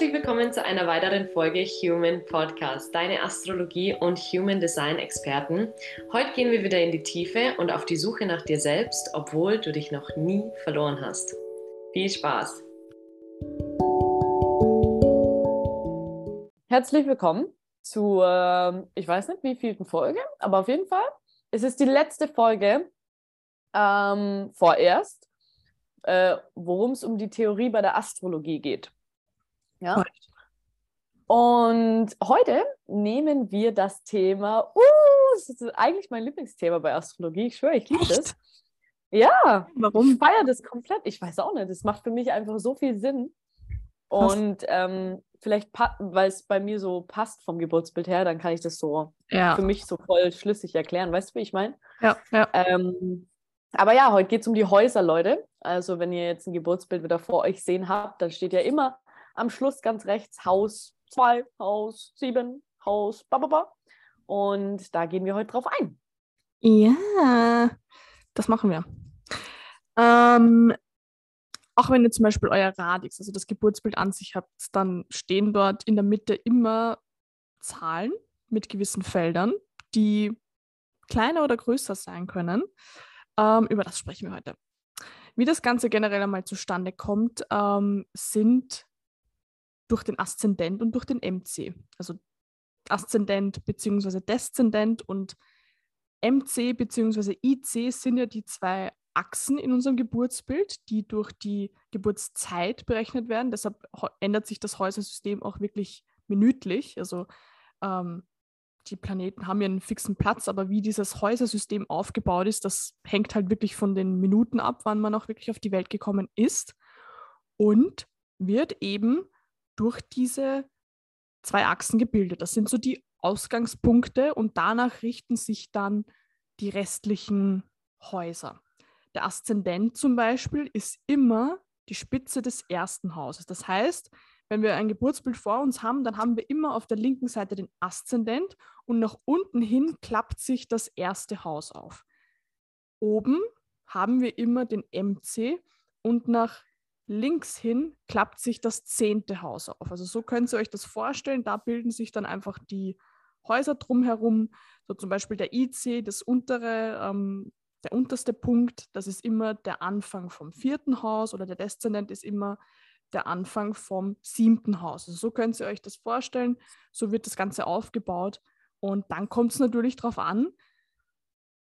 Herzlich willkommen zu einer weiteren Folge Human Podcast, deine Astrologie und Human Design Experten. Heute gehen wir wieder in die Tiefe und auf die Suche nach dir selbst, obwohl du dich noch nie verloren hast. Viel Spaß! Herzlich willkommen zur, ich weiß nicht wie vielten Folge, aber auf jeden Fall, es ist die letzte Folge ähm, vorerst, äh, worum es um die Theorie bei der Astrologie geht. Ja. Und heute nehmen wir das Thema, uh, das ist eigentlich mein Lieblingsthema bei Astrologie. Ich schwöre, ich liebe das. Ja, warum? Ich feiere das komplett. Ich weiß auch nicht. Das macht für mich einfach so viel Sinn. Und ähm, vielleicht, weil es bei mir so passt vom Geburtsbild her, dann kann ich das so ja. für mich so voll schlüssig erklären. Weißt du, wie ich meine? Ja, ja. Ähm, aber ja, heute geht es um die Häuser, Leute. Also, wenn ihr jetzt ein Geburtsbild wieder vor euch sehen habt, dann steht ja immer am Schluss ganz rechts Haus 2, Haus 7, Haus bababa. Und da gehen wir heute drauf ein. Ja, das machen wir. Ähm, auch wenn ihr zum Beispiel euer Radix, also das Geburtsbild an sich habt, dann stehen dort in der Mitte immer Zahlen mit gewissen Feldern, die kleiner oder größer sein können. Ähm, über das sprechen wir heute. Wie das Ganze generell einmal zustande kommt, ähm, sind durch den Aszendent und durch den MC. Also Aszendent bzw. Deszendent und MC bzw. IC sind ja die zwei Achsen in unserem Geburtsbild, die durch die Geburtszeit berechnet werden. Deshalb ändert sich das Häusersystem auch wirklich minütlich. Also ähm, die Planeten haben ja einen fixen Platz, aber wie dieses Häusersystem aufgebaut ist, das hängt halt wirklich von den Minuten ab, wann man auch wirklich auf die Welt gekommen ist. Und wird eben durch diese zwei Achsen gebildet. Das sind so die Ausgangspunkte und danach richten sich dann die restlichen Häuser. Der Aszendent zum Beispiel ist immer die Spitze des ersten Hauses. Das heißt, wenn wir ein Geburtsbild vor uns haben, dann haben wir immer auf der linken Seite den Aszendent und nach unten hin klappt sich das erste Haus auf. Oben haben wir immer den MC und nach links hin klappt sich das zehnte Haus auf. Also so könnt ihr euch das vorstellen. Da bilden sich dann einfach die Häuser drumherum. So zum Beispiel der IC, das untere, ähm, der unterste Punkt, das ist immer der Anfang vom vierten Haus oder der Deszendent ist immer der Anfang vom siebten Haus. Also so könnt ihr euch das vorstellen. So wird das Ganze aufgebaut. Und dann kommt es natürlich darauf an,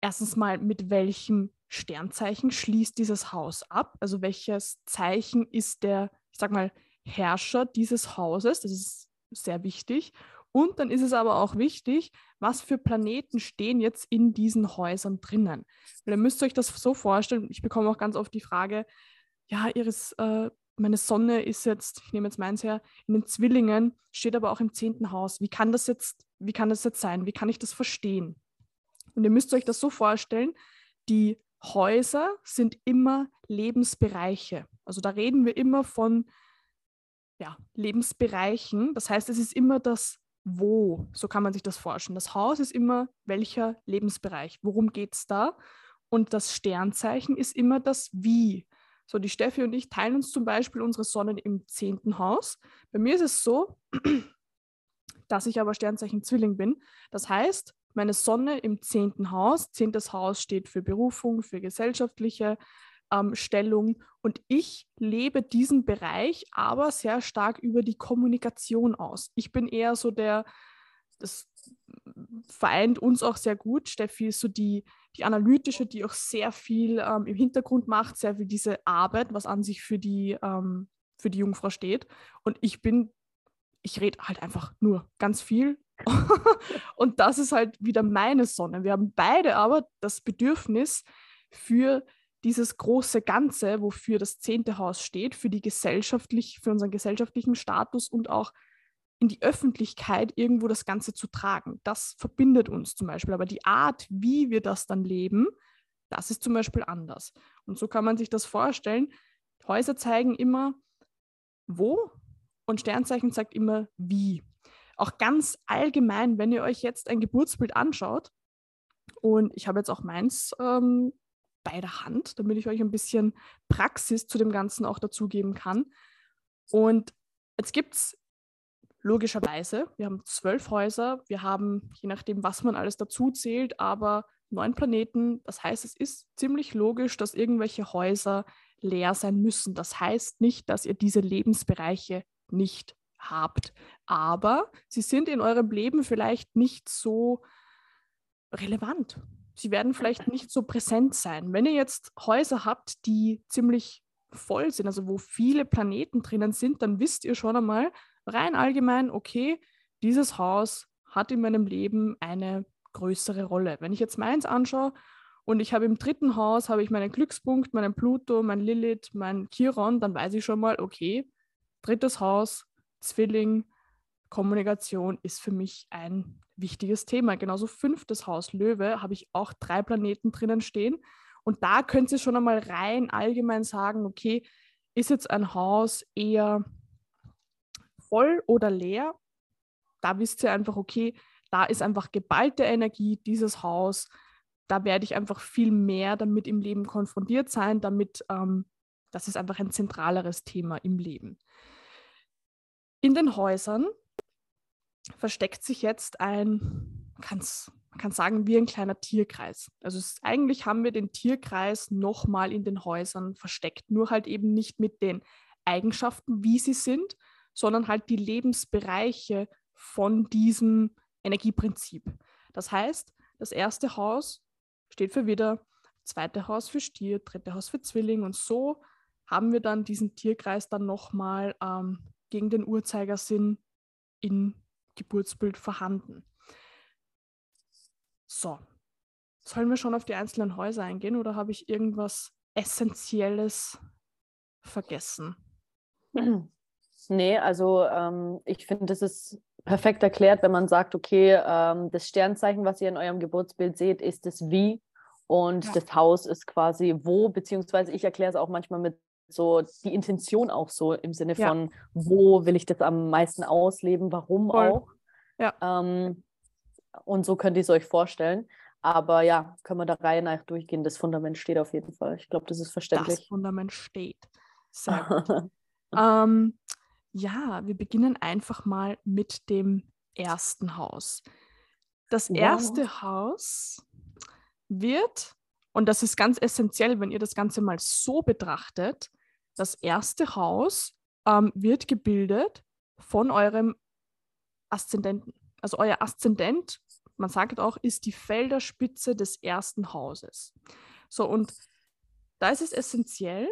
erstens mal, mit welchem Sternzeichen schließt dieses Haus ab? Also welches Zeichen ist der, ich sag mal, Herrscher dieses Hauses? Das ist sehr wichtig. Und dann ist es aber auch wichtig, was für Planeten stehen jetzt in diesen Häusern drinnen. Weil ihr müsst euch das so vorstellen, ich bekomme auch ganz oft die Frage, ja, Iris, äh, meine Sonne ist jetzt, ich nehme jetzt meins her, in den Zwillingen, steht aber auch im zehnten Haus. Wie kann das jetzt, wie kann das jetzt sein? Wie kann ich das verstehen? Und ihr müsst euch das so vorstellen, die Häuser sind immer Lebensbereiche. Also da reden wir immer von ja, Lebensbereichen. Das heißt, es ist immer das Wo, so kann man sich das vorstellen. Das Haus ist immer welcher Lebensbereich, worum geht es da? Und das Sternzeichen ist immer das Wie. So, die Steffi und ich teilen uns zum Beispiel unsere Sonnen im zehnten Haus. Bei mir ist es so, dass ich aber Sternzeichen Zwilling bin. Das heißt, meine Sonne im zehnten Haus. Zehntes Haus steht für Berufung, für gesellschaftliche ähm, Stellung. Und ich lebe diesen Bereich aber sehr stark über die Kommunikation aus. Ich bin eher so der, das vereint uns auch sehr gut. Steffi ist so die, die analytische, die auch sehr viel ähm, im Hintergrund macht, sehr viel diese Arbeit, was an sich für die, ähm, für die Jungfrau steht. Und ich bin, ich rede halt einfach nur ganz viel und das ist halt wieder meine Sonne. Wir haben beide aber das Bedürfnis für dieses große Ganze, wofür das zehnte Haus steht, für die gesellschaftlich, für unseren gesellschaftlichen Status und auch in die Öffentlichkeit irgendwo das Ganze zu tragen. Das verbindet uns zum Beispiel. Aber die Art, wie wir das dann leben, das ist zum Beispiel anders. Und so kann man sich das vorstellen. Häuser zeigen immer wo und Sternzeichen zeigt immer wie. Auch ganz allgemein, wenn ihr euch jetzt ein Geburtsbild anschaut, und ich habe jetzt auch meins ähm, bei der Hand, damit ich euch ein bisschen Praxis zu dem Ganzen auch dazugeben kann. Und jetzt gibt es logischerweise. Wir haben zwölf Häuser, wir haben, je nachdem, was man alles dazu zählt, aber neun Planeten. Das heißt, es ist ziemlich logisch, dass irgendwelche Häuser leer sein müssen. Das heißt nicht, dass ihr diese Lebensbereiche nicht habt, aber sie sind in eurem Leben vielleicht nicht so relevant. Sie werden vielleicht nicht so präsent sein. Wenn ihr jetzt Häuser habt, die ziemlich voll sind, also wo viele Planeten drinnen sind, dann wisst ihr schon einmal rein allgemein, okay, dieses Haus hat in meinem Leben eine größere Rolle. Wenn ich jetzt meins anschaue und ich habe im dritten Haus habe ich meinen Glückspunkt, meinen Pluto, mein Lilith, mein Chiron, dann weiß ich schon mal, okay, drittes Haus, Zwilling, Kommunikation ist für mich ein wichtiges Thema. Genauso fünftes Haus Löwe habe ich auch drei Planeten drinnen stehen. Und da könnt ihr schon einmal rein allgemein sagen, okay, ist jetzt ein Haus eher voll oder leer? Da wisst ihr einfach, okay, da ist einfach geballte Energie, dieses Haus. Da werde ich einfach viel mehr damit im Leben konfrontiert sein, damit ähm, das ist einfach ein zentraleres Thema im Leben. In den Häusern versteckt sich jetzt ein, man, man kann sagen, wie ein kleiner Tierkreis. Also ist, eigentlich haben wir den Tierkreis nochmal in den Häusern versteckt, nur halt eben nicht mit den Eigenschaften, wie sie sind, sondern halt die Lebensbereiche von diesem Energieprinzip. Das heißt, das erste Haus steht für Widder, zweite Haus für Stier, dritte Haus für Zwilling und so haben wir dann diesen Tierkreis dann nochmal ähm, gegen den Uhrzeigersinn im Geburtsbild vorhanden. So, sollen wir schon auf die einzelnen Häuser eingehen oder habe ich irgendwas Essentielles vergessen? Nee, also ähm, ich finde, das ist perfekt erklärt, wenn man sagt, okay, ähm, das Sternzeichen, was ihr in eurem Geburtsbild seht, ist das Wie und ja. das Haus ist quasi wo, beziehungsweise ich erkläre es auch manchmal mit so die Intention auch so im Sinne ja. von, wo will ich das am meisten ausleben, warum Voll. auch. Ja. Ähm, und so könnt ihr es euch vorstellen. Aber ja, können wir da Reihe nach durchgehen. Das Fundament steht auf jeden Fall. Ich glaube, das ist verständlich. Das Fundament steht. Sehr gut. ähm, ja, wir beginnen einfach mal mit dem ersten Haus. Das erste wow. Haus wird, und das ist ganz essentiell, wenn ihr das Ganze mal so betrachtet, das erste Haus ähm, wird gebildet von eurem Aszendenten. Also euer Aszendent, man sagt auch, ist die Felderspitze des ersten Hauses. So, und da ist es essentiell,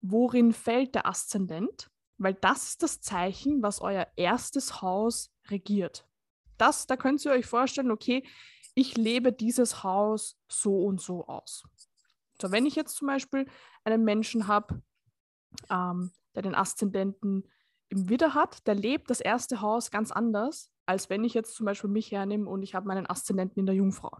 worin fällt der Aszendent? weil das ist das Zeichen, was euer erstes Haus regiert. Das, da könnt ihr euch vorstellen, okay, ich lebe dieses Haus so und so aus. So, wenn ich jetzt zum Beispiel einen Menschen habe, ähm, der den Aszendenten im Widder hat, der lebt das erste Haus ganz anders, als wenn ich jetzt zum Beispiel mich hernehme und ich habe meinen Aszendenten in der Jungfrau.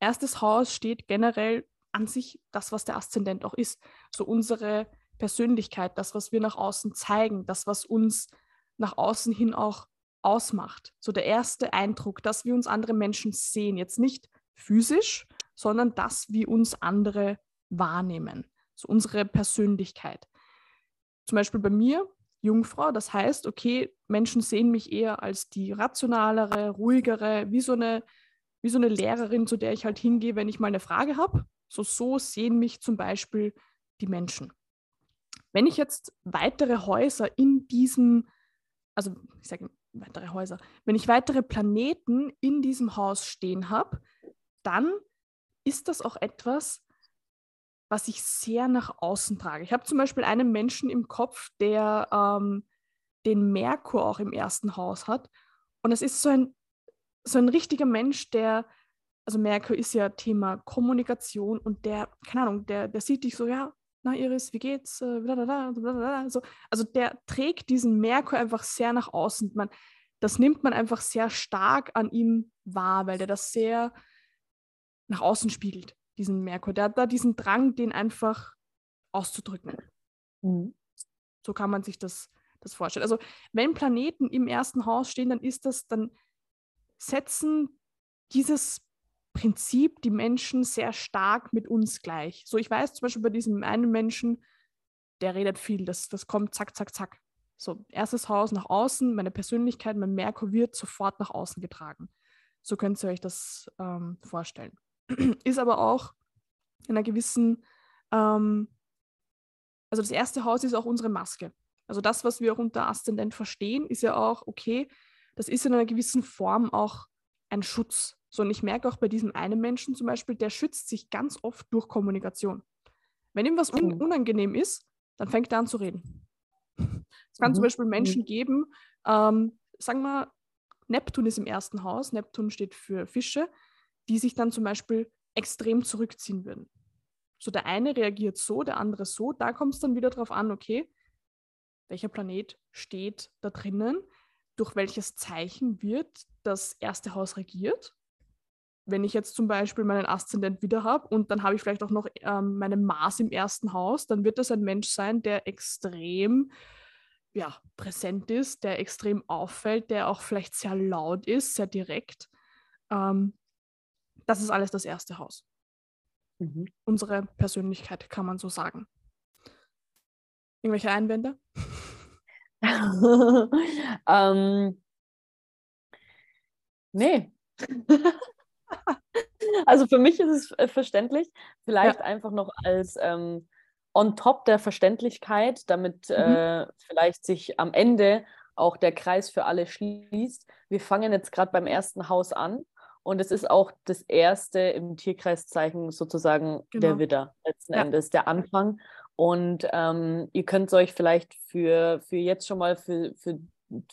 Erstes Haus steht generell an sich das, was der Aszendent auch ist. So unsere Persönlichkeit, das, was wir nach außen zeigen, das, was uns nach außen hin auch ausmacht. So der erste Eindruck, dass wir uns andere Menschen sehen, jetzt nicht physisch, sondern dass wir uns andere wahrnehmen, so unsere Persönlichkeit. Zum Beispiel bei mir, Jungfrau, das heißt, okay, Menschen sehen mich eher als die rationalere, ruhigere, wie so eine, wie so eine Lehrerin, zu der ich halt hingehe, wenn ich mal eine Frage habe. So, so sehen mich zum Beispiel die Menschen. Wenn ich jetzt weitere Häuser in diesem, also ich sage weitere Häuser, wenn ich weitere Planeten in diesem Haus stehen habe, dann ist das auch etwas, was ich sehr nach außen trage. Ich habe zum Beispiel einen Menschen im Kopf, der ähm, den Merkur auch im ersten Haus hat. Und es ist so ein, so ein richtiger Mensch, der, also Merkur ist ja Thema Kommunikation und der, keine Ahnung, der, der sieht dich so, ja, na Iris, wie geht's? Äh, so. Also der trägt diesen Merkur einfach sehr nach außen. Man, das nimmt man einfach sehr stark an ihm wahr, weil der das sehr nach außen spiegelt, diesen Merkur. Der hat da diesen Drang, den einfach auszudrücken. Mhm. So kann man sich das, das vorstellen. Also wenn Planeten im ersten Haus stehen, dann ist das, dann setzen dieses Prinzip die Menschen sehr stark mit uns gleich. So, ich weiß zum Beispiel bei diesem einen Menschen, der redet viel, das, das kommt zack, zack, zack. So, erstes Haus nach außen, meine Persönlichkeit, mein Merkur wird sofort nach außen getragen. So könnt ihr euch das ähm, vorstellen. Ist aber auch in einer gewissen, ähm, also das erste Haus ist auch unsere Maske. Also das, was wir auch unter Aszendent verstehen, ist ja auch, okay, das ist in einer gewissen Form auch ein Schutz. So, und ich merke auch bei diesem einen Menschen zum Beispiel, der schützt sich ganz oft durch Kommunikation. Wenn ihm was un unangenehm ist, dann fängt er an zu reden. Es kann mhm. zum Beispiel Menschen mhm. geben, ähm, sagen wir, Neptun ist im ersten Haus, Neptun steht für Fische, die sich dann zum Beispiel extrem zurückziehen würden. So der eine reagiert so, der andere so. Da kommt es dann wieder darauf an, okay, welcher Planet steht da drinnen, durch welches Zeichen wird das erste Haus regiert. Wenn ich jetzt zum Beispiel meinen Aszendent wieder habe und dann habe ich vielleicht auch noch ähm, meinen Mars im ersten Haus, dann wird das ein Mensch sein, der extrem ja, präsent ist, der extrem auffällt, der auch vielleicht sehr laut ist, sehr direkt. Ähm, das ist alles das erste Haus. Mhm. Unsere Persönlichkeit, kann man so sagen. Irgendwelche Einwände? ähm, nee. also für mich ist es äh, verständlich. Vielleicht ja. einfach noch als ähm, on top der Verständlichkeit, damit mhm. äh, vielleicht sich am Ende auch der Kreis für alle schließt. Wir fangen jetzt gerade beim ersten Haus an und es ist auch das erste im Tierkreiszeichen sozusagen genau. der Widder letzten ja. Endes, der Anfang. Und ähm, ihr könnt euch vielleicht für, für jetzt schon mal für, für,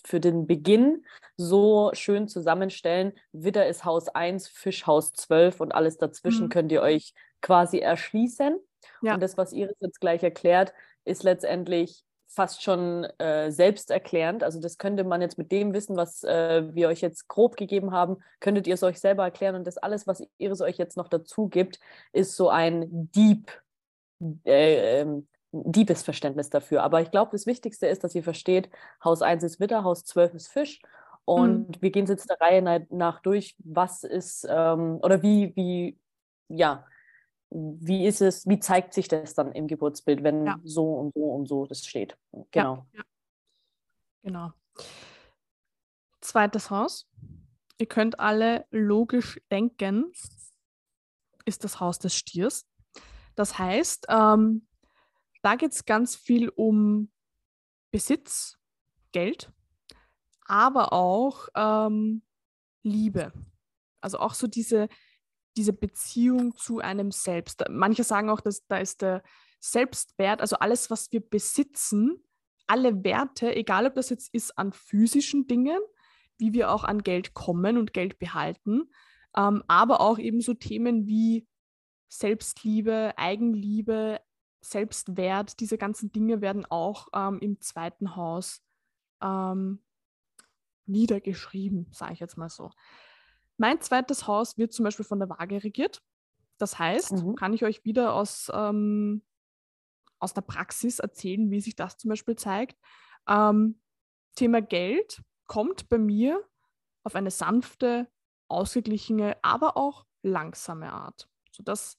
für den Beginn so schön zusammenstellen. Widder ist Haus 1, Fisch Haus 12 und alles dazwischen mhm. könnt ihr euch quasi erschließen. Ja. Und das, was Iris jetzt gleich erklärt, ist letztendlich fast schon äh, selbsterklärend. Also das könnte man jetzt mit dem Wissen, was äh, wir euch jetzt grob gegeben haben, könntet ihr es euch selber erklären. Und das alles, was Iris euch jetzt noch dazu gibt, ist so ein Deep äh, ähm, deepes Verständnis dafür. Aber ich glaube, das Wichtigste ist, dass ihr versteht, Haus 1 ist Witter, Haus 12 ist Fisch. Und mhm. wir gehen jetzt der Reihe nach durch, was ist ähm, oder wie, wie, ja, wie ist es, wie zeigt sich das dann im Geburtsbild, wenn ja. so und so und so das steht. Genau. Ja, ja. Genau. Zweites Haus. Ihr könnt alle logisch denken, ist das Haus des Stiers. Das heißt, ähm, da geht es ganz viel um Besitz, Geld, aber auch ähm, Liebe. Also auch so diese, diese Beziehung zu einem selbst. Manche sagen auch, dass da ist der Selbstwert, also alles, was wir besitzen, alle Werte, egal ob das jetzt ist an physischen Dingen, wie wir auch an Geld kommen und Geld behalten, ähm, aber auch eben so Themen wie Selbstliebe, Eigenliebe, Selbstwert, diese ganzen Dinge werden auch ähm, im zweiten Haus ähm, niedergeschrieben, sage ich jetzt mal so. Mein zweites Haus wird zum Beispiel von der Waage regiert. Das heißt, mhm. kann ich euch wieder aus, ähm, aus der Praxis erzählen, wie sich das zum Beispiel zeigt. Ähm, Thema Geld kommt bei mir auf eine sanfte, ausgeglichene, aber auch langsame Art. So das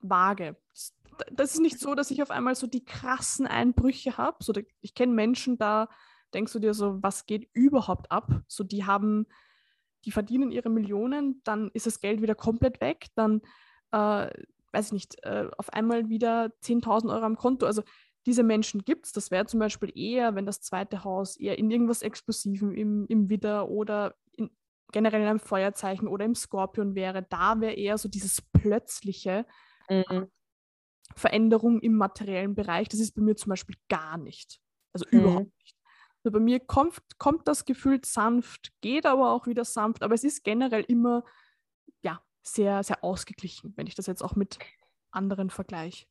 vage. Das ist nicht so, dass ich auf einmal so die krassen Einbrüche habe. So, ich kenne Menschen, da denkst du dir so, was geht überhaupt ab? So, die haben, die verdienen ihre Millionen, dann ist das Geld wieder komplett weg, dann, äh, weiß ich nicht, äh, auf einmal wieder 10.000 Euro am Konto. Also diese Menschen gibt es. Das wäre zum Beispiel eher, wenn das zweite Haus eher in irgendwas Explosivem im, im Widder oder in, generell in einem Feuerzeichen oder im Skorpion wäre. Da wäre eher so dieses plötzliche, Mhm. Veränderung im materiellen Bereich. Das ist bei mir zum Beispiel gar nicht. Also mhm. überhaupt nicht. Also bei mir kommt, kommt das Gefühl sanft, geht aber auch wieder sanft, aber es ist generell immer ja, sehr, sehr ausgeglichen, wenn ich das jetzt auch mit anderen vergleiche.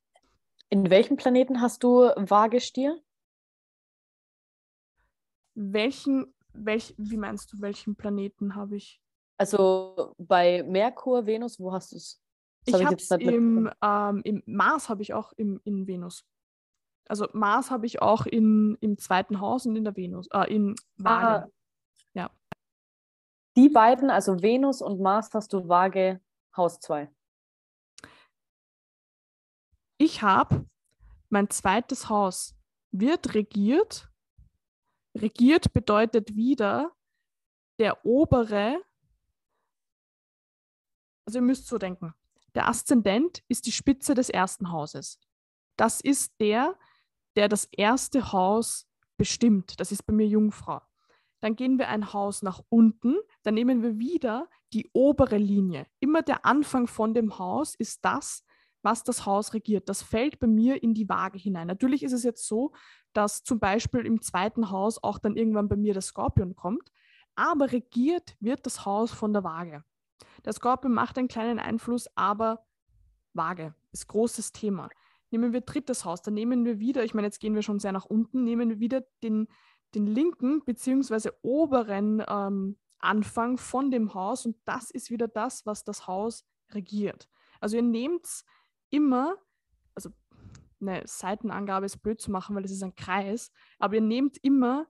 In welchem Planeten hast du Waagestier? Welchen, welch, wie meinst du, welchen Planeten habe ich? Also bei Merkur, Venus, wo hast du es? ich habe es im, ähm, im Mars habe ich auch im, in Venus. Also Mars habe ich auch in, im zweiten Haus und in der Venus, äh, in Waage. Ah. Ja. Die beiden, also Venus und Mars, hast du Waage Haus 2. Ich habe mein zweites Haus wird regiert regiert bedeutet wieder der obere, also ihr müsst so denken, der Aszendent ist die Spitze des ersten Hauses. Das ist der, der das erste Haus bestimmt. Das ist bei mir Jungfrau. Dann gehen wir ein Haus nach unten, dann nehmen wir wieder die obere Linie. Immer der Anfang von dem Haus ist das, was das Haus regiert. Das fällt bei mir in die Waage hinein. Natürlich ist es jetzt so, dass zum Beispiel im zweiten Haus auch dann irgendwann bei mir der Skorpion kommt, aber regiert wird das Haus von der Waage. Der Skorpion macht einen kleinen Einfluss, aber Waage ist großes Thema. Nehmen wir drittes Haus, dann nehmen wir wieder, ich meine, jetzt gehen wir schon sehr nach unten, nehmen wir wieder den, den linken bzw. oberen ähm, Anfang von dem Haus und das ist wieder das, was das Haus regiert. Also ihr nehmt immer, also eine Seitenangabe ist blöd zu machen, weil es ist ein Kreis, aber ihr nehmt immer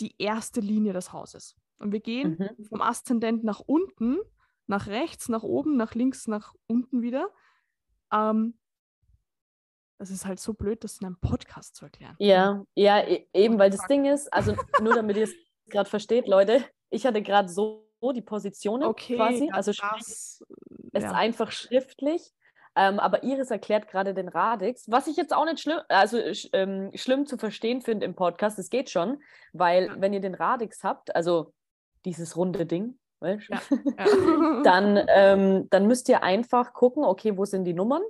die erste Linie des Hauses. Und wir gehen mhm. vom Aszendent nach unten, nach rechts, nach oben, nach links, nach unten wieder. Ähm, das ist halt so blöd, das in einem Podcast zu erklären. Ja, ja, e eben, weil das Ding ist, also nur damit ihr es gerade versteht, Leute, ich hatte gerade so die Positionen okay, quasi, also das, es ja. ist einfach schriftlich ähm, aber Iris erklärt gerade den Radix, was ich jetzt auch nicht schlimm, also ähm, schlimm zu verstehen finde im Podcast. Es geht schon, weil wenn ihr den Radix habt, also dieses runde Ding, ja, ja. dann, ähm, dann müsst ihr einfach gucken, okay, wo sind die Nummern?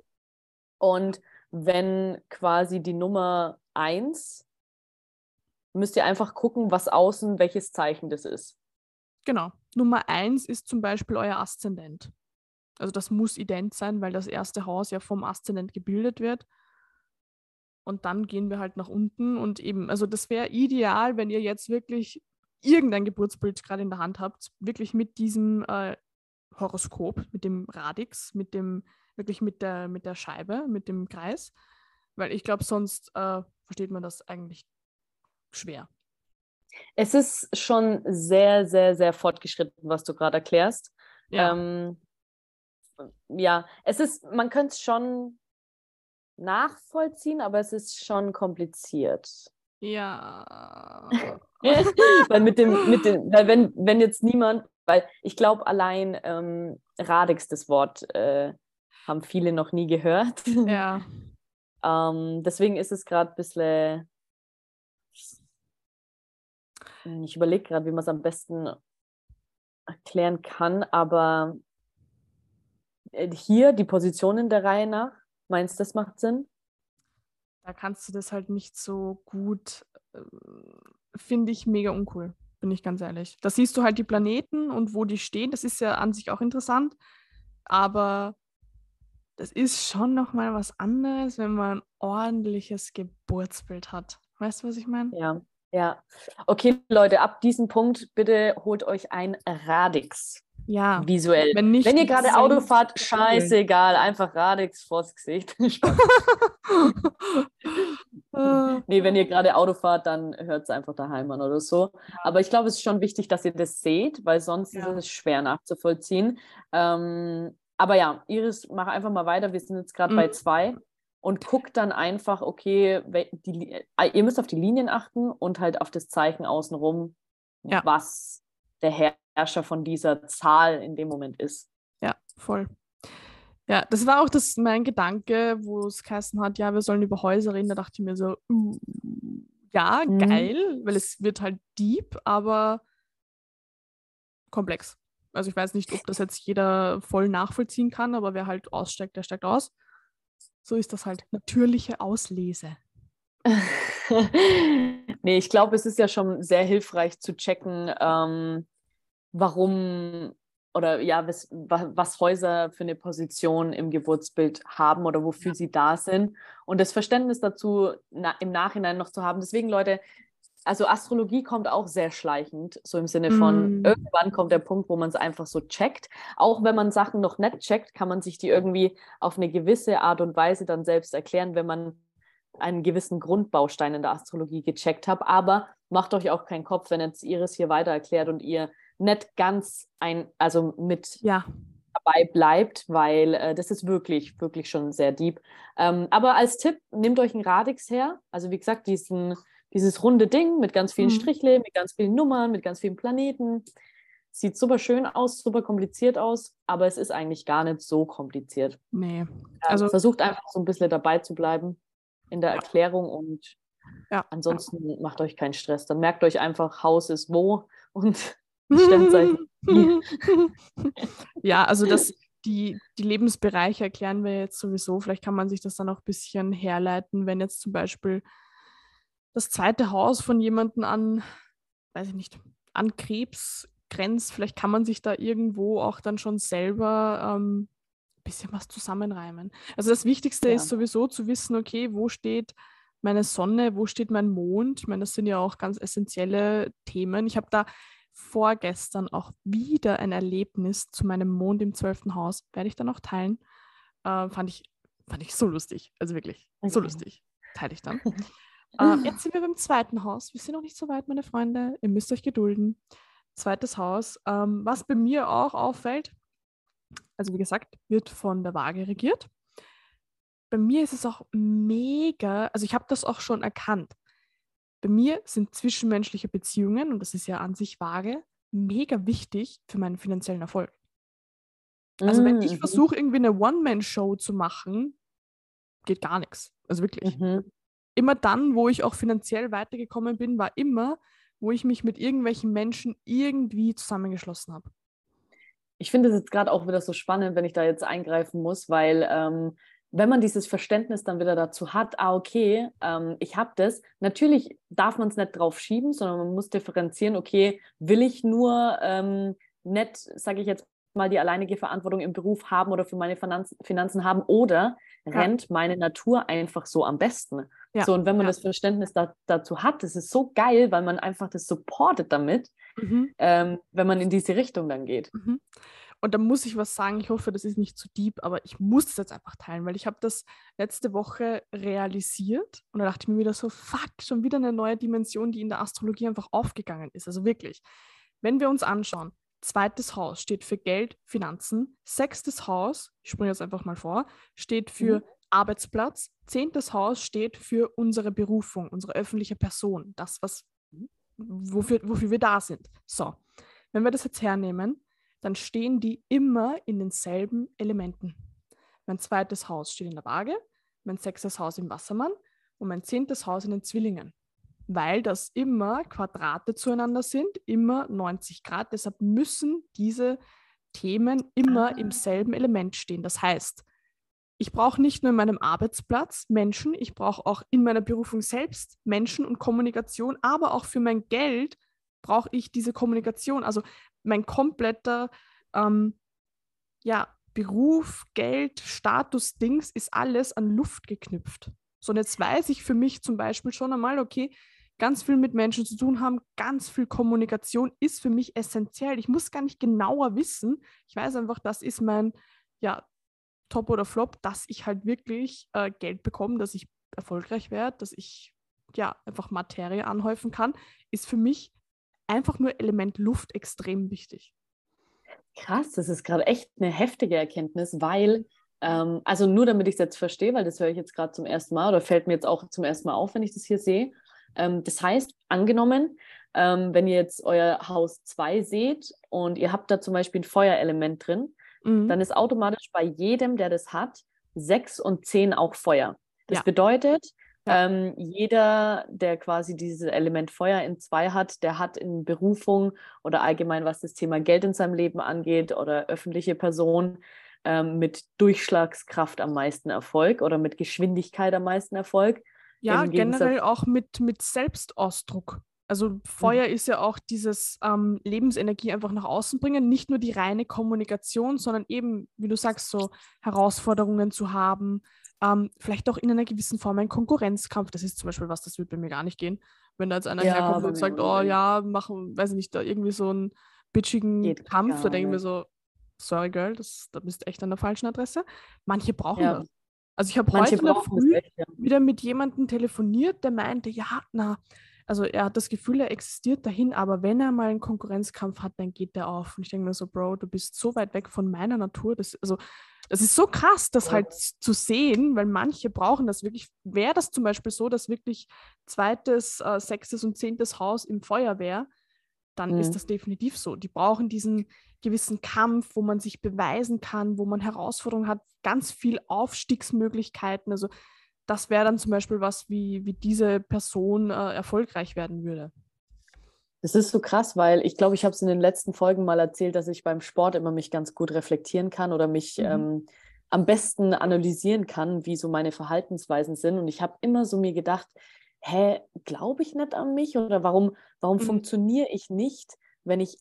Und wenn quasi die Nummer 1, müsst ihr einfach gucken, was außen, welches Zeichen das ist. Genau. Nummer 1 ist zum Beispiel euer Aszendent. Also das muss ident sein, weil das erste Haus ja vom Aszendent gebildet wird. Und dann gehen wir halt nach unten und eben, also das wäre ideal, wenn ihr jetzt wirklich irgendein Geburtsbild gerade in der Hand habt, wirklich mit diesem äh, Horoskop, mit dem Radix, mit dem, wirklich mit der, mit der Scheibe, mit dem Kreis. Weil ich glaube, sonst äh, versteht man das eigentlich schwer. Es ist schon sehr, sehr, sehr fortgeschritten, was du gerade erklärst. Ja. Ähm, ja, es ist, man könnte es schon nachvollziehen, aber es ist schon kompliziert. Ja. weil mit dem, mit dem, weil wenn, wenn jetzt niemand, weil ich glaube allein ähm, Radix, das Wort, äh, haben viele noch nie gehört. Ja. ähm, deswegen ist es gerade ein bisschen. Ich überlege gerade, wie man es am besten erklären kann, aber äh, hier die Positionen der Reihe nach? Meinst du, das macht Sinn? Da kannst du das halt nicht so gut, äh, finde ich mega uncool, bin ich ganz ehrlich. Da siehst du halt die Planeten und wo die stehen, das ist ja an sich auch interessant, aber das ist schon nochmal was anderes, wenn man ein ordentliches Geburtsbild hat. Weißt du, was ich meine? Ja, ja. Okay, Leute, ab diesem Punkt bitte holt euch ein Radix. Ja. Visuell. Wenn, nicht Wenn ihr gerade Auto fahrt, scheißegal, einfach Radix vors Gesicht. nee, wenn ihr gerade Auto fahrt, dann hört es einfach daheim an oder so. Aber ich glaube, es ist schon wichtig, dass ihr das seht, weil sonst ja. ist es schwer nachzuvollziehen. Ähm, aber ja, Iris, mach einfach mal weiter. Wir sind jetzt gerade mhm. bei zwei und guckt dann einfach, okay, die, äh, ihr müsst auf die Linien achten und halt auf das Zeichen außenrum, ja. was der Herr Herrscher von dieser Zahl in dem Moment ist. Ja, voll. Ja, das war auch das, mein Gedanke, wo es geheißen hat, ja, wir sollen über Häuser reden. Da dachte ich mir so, uh, ja, mhm. geil, weil es wird halt deep, aber komplex. Also ich weiß nicht, ob das jetzt jeder voll nachvollziehen kann, aber wer halt aussteigt, der steigt aus. So ist das halt. Natürliche Auslese. nee, ich glaube, es ist ja schon sehr hilfreich zu checken, ähm, warum oder ja, was, was, Häuser für eine Position im Geburtsbild haben oder wofür ja. sie da sind und das Verständnis dazu na, im Nachhinein noch zu haben. Deswegen, Leute, also Astrologie kommt auch sehr schleichend, so im Sinne von mm. irgendwann kommt der Punkt, wo man es einfach so checkt. Auch wenn man Sachen noch nicht checkt, kann man sich die irgendwie auf eine gewisse Art und Weise dann selbst erklären, wenn man einen gewissen Grundbaustein in der Astrologie gecheckt hat. Aber macht euch auch keinen Kopf, wenn jetzt Iris hier weiter erklärt und ihr nicht ganz ein, also mit ja. dabei bleibt, weil äh, das ist wirklich, wirklich schon sehr deep. Ähm, aber als Tipp, nehmt euch einen Radix her. Also wie gesagt, diesen, dieses runde Ding mit ganz vielen Mhm. Strichle, mit ganz vielen Nummern, mit ganz vielen Planeten. Sieht super schön aus, super kompliziert aus, aber es ist eigentlich gar nicht so kompliziert. Nee. Also Also- versucht einfach so ein bisschen dabei zu bleiben in der Erklärung und Ja. ansonsten macht euch keinen Stress. Dann merkt euch einfach, Haus ist wo und Sternzeichen. ja, also das, die, die Lebensbereiche erklären wir jetzt sowieso. Vielleicht kann man sich das dann auch ein bisschen herleiten, wenn jetzt zum Beispiel das zweite Haus von jemandem an, weiß ich nicht, an Krebs grenzt. Vielleicht kann man sich da irgendwo auch dann schon selber ähm, ein bisschen was zusammenreimen. Also das Wichtigste Ja. ist sowieso zu wissen, okay, wo steht meine Sonne, wo steht mein Mond? Ich meine, das sind ja auch ganz essentielle Themen. Ich habe da vorgestern auch wieder ein Erlebnis zu meinem Mond im 12. Haus. Werde ich dann auch teilen. Äh, fand, ich, fand ich so lustig. Also wirklich, so Okay. lustig. Teile ich dann. ähm, jetzt sind wir beim zweiten Haus. Wir sind noch nicht so weit, meine Freunde. Ihr müsst euch gedulden. Zweites Haus. Ähm, was bei mir auch auffällt, also wie gesagt, wird von der Waage regiert. Bei mir ist es auch mega, also ich habe das auch schon erkannt. Bei mir sind zwischenmenschliche Beziehungen, und das ist ja an sich vage, mega wichtig für meinen finanziellen Erfolg. Also wenn ich Mhm. versuche, irgendwie eine One-Man-Show zu machen, geht gar nichts. Also wirklich. Mhm. Immer dann, wo ich auch finanziell weitergekommen bin, war immer, wo ich mich mit irgendwelchen Menschen irgendwie zusammengeschlossen habe. Ich finde es jetzt gerade auch wieder so spannend, wenn ich da jetzt eingreifen muss, weil ähm, wenn man dieses Verständnis dann wieder dazu hat, ah, okay, ähm, ich habe das, natürlich darf man es nicht drauf schieben, sondern man muss differenzieren, okay, will ich nur ähm, nicht, sage ich jetzt mal, die alleinige Verantwortung im Beruf haben oder für meine Finanz Finanzen haben oder Ja. rennt meine Natur einfach so am besten. Ja, So, und wenn man ja. das Verständnis da, dazu hat, das ist so geil, weil man einfach das supportet damit, Mhm. ähm, wenn man in diese Richtung dann geht. Mhm. Und da muss ich was sagen, ich hoffe, das ist nicht zu deep, aber ich muss es jetzt einfach teilen, weil ich habe das letzte Woche realisiert und da dachte ich mir wieder so, fuck, schon wieder eine neue Dimension, die in der Astrologie einfach aufgegangen ist. Also wirklich, wenn wir uns anschauen, zweites Haus steht für Geld, Finanzen, sechstes Haus, ich springe jetzt einfach mal vor, steht für Mhm. Arbeitsplatz, zehntes Haus steht für unsere Berufung, unsere öffentliche Person, das, was, wofür, wofür wir da sind. So, wenn wir das jetzt hernehmen, dann stehen die immer in denselben Elementen. Mein zweites Haus steht in der Waage, mein sechstes Haus im Wassermann und mein zehntes Haus in den Zwillingen. Weil das immer Quadrate zueinander sind, immer 90 Grad. Deshalb müssen diese Themen immer Ah. im selben Element stehen. Das heißt, ich brauche nicht nur in meinem Arbeitsplatz Menschen, ich brauche auch in meiner Berufung selbst Menschen und Kommunikation, aber auch für mein Geld brauche ich diese Kommunikation. Also mein kompletter ähm, ja, Beruf, Geld, Status, Dings ist alles an Luft geknüpft. So, und jetzt weiß ich für mich zum Beispiel schon einmal, okay, ganz viel mit Menschen zu tun haben, ganz viel Kommunikation ist für mich essentiell. Ich muss gar nicht genauer wissen. Ich weiß einfach, das ist mein, ja, Top oder Flop, dass ich halt wirklich äh, Geld bekomme, dass ich erfolgreich werde, dass ich ja einfach Materie anhäufen kann, ist für mich einfach nur Element Luft extrem wichtig. Krass, das ist gerade echt eine heftige Erkenntnis, weil, ähm, also nur damit ich es jetzt verstehe, weil das höre ich jetzt gerade zum ersten Mal oder fällt mir jetzt auch zum ersten Mal auf, wenn ich das hier sehe. Ähm, das heißt, angenommen, ähm, wenn ihr jetzt euer Haus 2 seht und ihr habt da zum Beispiel ein Feuerelement drin, Mhm. dann ist automatisch bei jedem, der das hat, 6 und 10 auch Feuer. Das Ja. bedeutet, Ja. ähm, jeder, der quasi dieses Element Feuer in 2 hat, der hat in Berufung oder allgemein, was das Thema Geld in seinem Leben angeht oder öffentliche Person, ähm, mit Durchschlagskraft am meisten Erfolg oder mit Geschwindigkeit am meisten Erfolg. Ja, generell auch mit, mit Selbstausdruck. Also Feuer ist ja auch dieses ähm, Lebensenergie einfach nach außen bringen, nicht nur die reine Kommunikation, sondern eben, wie du sagst, so Herausforderungen zu haben, ähm, vielleicht auch in einer gewissen Form ein Konkurrenzkampf. Das ist zum Beispiel was, das wird bei mir gar nicht gehen. Wenn da jetzt einer Ja, herkommt und sagt, oh ja, machen, weiß ich nicht, da irgendwie so einen bitchigen Geht Kampf, da denke ich mir so, sorry girl, das, da bist du echt an der falschen Adresse. Manche brauchen Ja. das. Also ich habe heute in der Früh echt, ja. wieder mit jemandem telefoniert, der meinte, ja, na, also er hat das Gefühl, er existiert dahin, aber wenn er mal einen Konkurrenzkampf hat, dann geht der auf. Und ich denke mir so, Bro, du bist so weit weg von meiner Natur. Das, also, das ist so krass, das halt zu sehen, weil manche brauchen das wirklich. Wäre das zum Beispiel so, dass wirklich zweites, äh, sechstes und zehntes Haus im Feuer wäre, dann mhm. ist das definitiv so. Die brauchen diesen gewissen Kampf, wo man sich beweisen kann, wo man Herausforderungen hat, ganz viel Aufstiegsmöglichkeiten. Also das wäre dann zum Beispiel was, wie, wie diese Person äh, erfolgreich werden würde. Das ist so krass, weil ich glaube, ich habe es in den letzten Folgen mal erzählt, dass ich beim Sport immer mich ganz gut reflektieren kann oder mich mhm. ähm, am besten analysieren kann, wie so meine Verhaltensweisen sind. Und ich habe immer so mir gedacht, hä, glaube ich nicht an mich oder warum, warum mhm. funktioniere ich nicht, wenn ich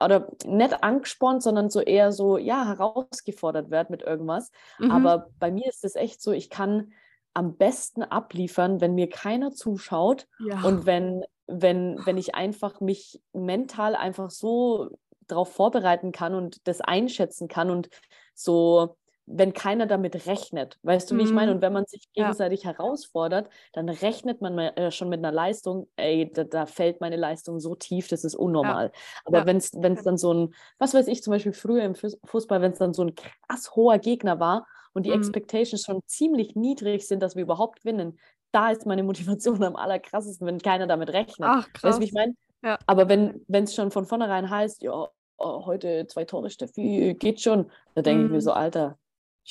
oder nicht angespornt, sondern so eher so, ja, herausgefordert werde mit irgendwas. Mhm. Aber bei mir ist es echt so, ich kann am besten abliefern, wenn mir keiner zuschaut ja. und wenn, wenn, wenn ich einfach mich mental einfach so darauf vorbereiten kann und das einschätzen kann und so, wenn keiner damit rechnet. Weißt du, wie ich meine? Mhm. Und wenn man sich gegenseitig ja. herausfordert, dann rechnet man äh, schon mit einer Leistung, ey, da, da, fällt meine Leistung so tief, das ist unnormal. Ja. Aber ja. wenn es dann so ein, was weiß ich, zum Beispiel früher im Fußball, wenn es dann so ein krass hoher Gegner war und die mhm. Expectations schon ziemlich niedrig sind, dass wir überhaupt gewinnen, da ist meine Motivation am allerkrassesten, wenn keiner damit rechnet. Ach, krass. Weißt du, wie ich meine? Ja. Aber wenn es schon von vornherein heißt, ja, oh, heute zwei Tore, Steffi, geht schon, da denke mhm. ich mir so, mhm. Alter,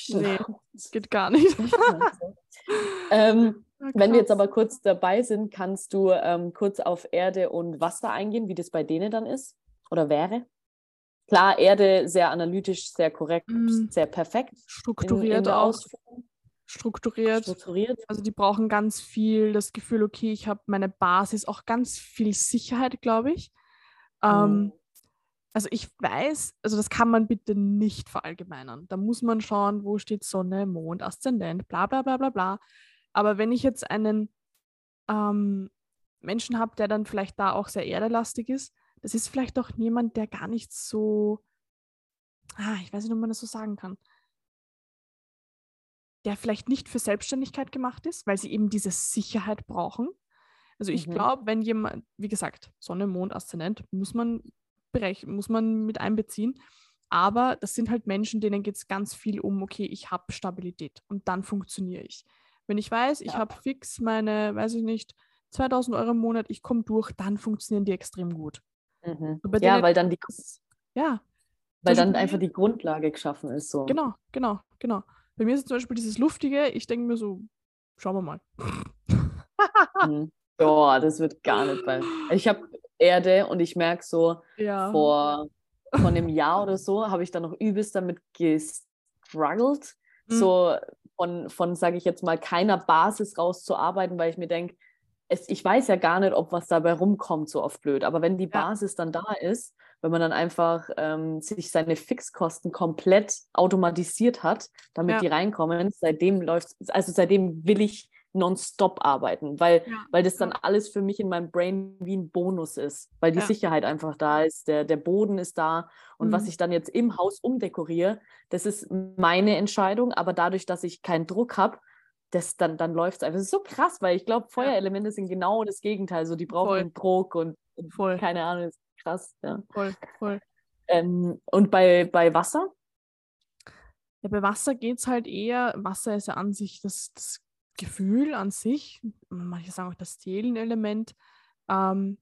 nee, geht gar nicht. ähm, ja, wenn wir jetzt aber kurz dabei sind, kannst du ähm, kurz auf Erde und Wasser eingehen, wie das bei denen dann ist oder wäre? Klar, Erde sehr analytisch, sehr korrekt, mm. sehr perfekt. Strukturiert in, in auch. Strukturiert. Strukturiert. Also die brauchen ganz viel das Gefühl, okay, ich habe meine Basis, auch ganz viel Sicherheit, glaube ich. Mm. Ähm, also ich weiß, also das kann man bitte nicht verallgemeinern. Da muss man schauen, wo steht Sonne, Mond, Aszendent, bla bla bla bla bla. Aber wenn ich jetzt einen ähm, Menschen habe, der dann vielleicht da auch sehr erdelastig ist, das ist vielleicht auch jemand, der gar nicht so, ah, ich weiß nicht, ob man das so sagen kann, der vielleicht nicht für Selbstständigkeit gemacht ist, weil sie eben diese Sicherheit brauchen. Also ich mhm. glaube, wenn jemand, wie gesagt, Sonne, Mond, Aszendent, muss man berechnen, muss man mit einbeziehen. Aber das sind halt Menschen, denen geht es ganz viel um, okay, ich habe Stabilität und dann funktioniere ich. Wenn ich weiß, ich ja. habe fix meine, weiß ich nicht, 2000 Euro im Monat, ich komme durch, dann funktionieren die extrem gut. Mhm. Ja, weil dann die ja. Weil dann einfach die Grundlage geschaffen ist. So. Genau, genau, genau. Bei mir ist zum Beispiel dieses Luftige, ich denke mir so, schauen wir mal. mhm. Boah, das wird gar nicht bei. Ich habe Erde und ich merke so, ja. vor, vor einem Jahr oder so habe ich dann noch übelst damit gestruggelt, mhm. so von, von sage ich jetzt mal, keiner Basis rauszuarbeiten, weil ich mir denke, es, ich weiß ja gar nicht, ob was dabei rumkommt, so oft blöd. Aber wenn die Basis ja. dann da ist, wenn man dann einfach ähm, sich seine Fixkosten komplett automatisiert hat, damit ja. die reinkommen, seitdem läuft also seitdem will ich nonstop arbeiten, weil, ja. weil das dann alles für mich in meinem Brain wie ein Bonus ist, weil die Sicherheit einfach da ist, der, der Boden ist da und mhm. was ich dann jetzt im Haus umdekoriere, das ist meine Entscheidung, aber dadurch, dass ich keinen Druck habe, das, dann, dann läuft es einfach. Das ist so krass, weil ich glaube, Feuerelemente sind genau das Gegenteil. So, die brauchen voll. Druck und, und voll. keine Ahnung, ist krass. Ja. Voll, voll. Ähm, und bei, bei Wasser? Ja, bei Wasser geht es halt eher, Wasser ist ja an sich das, das Gefühl an sich, manche sagen auch das Seelenelement. Ähm,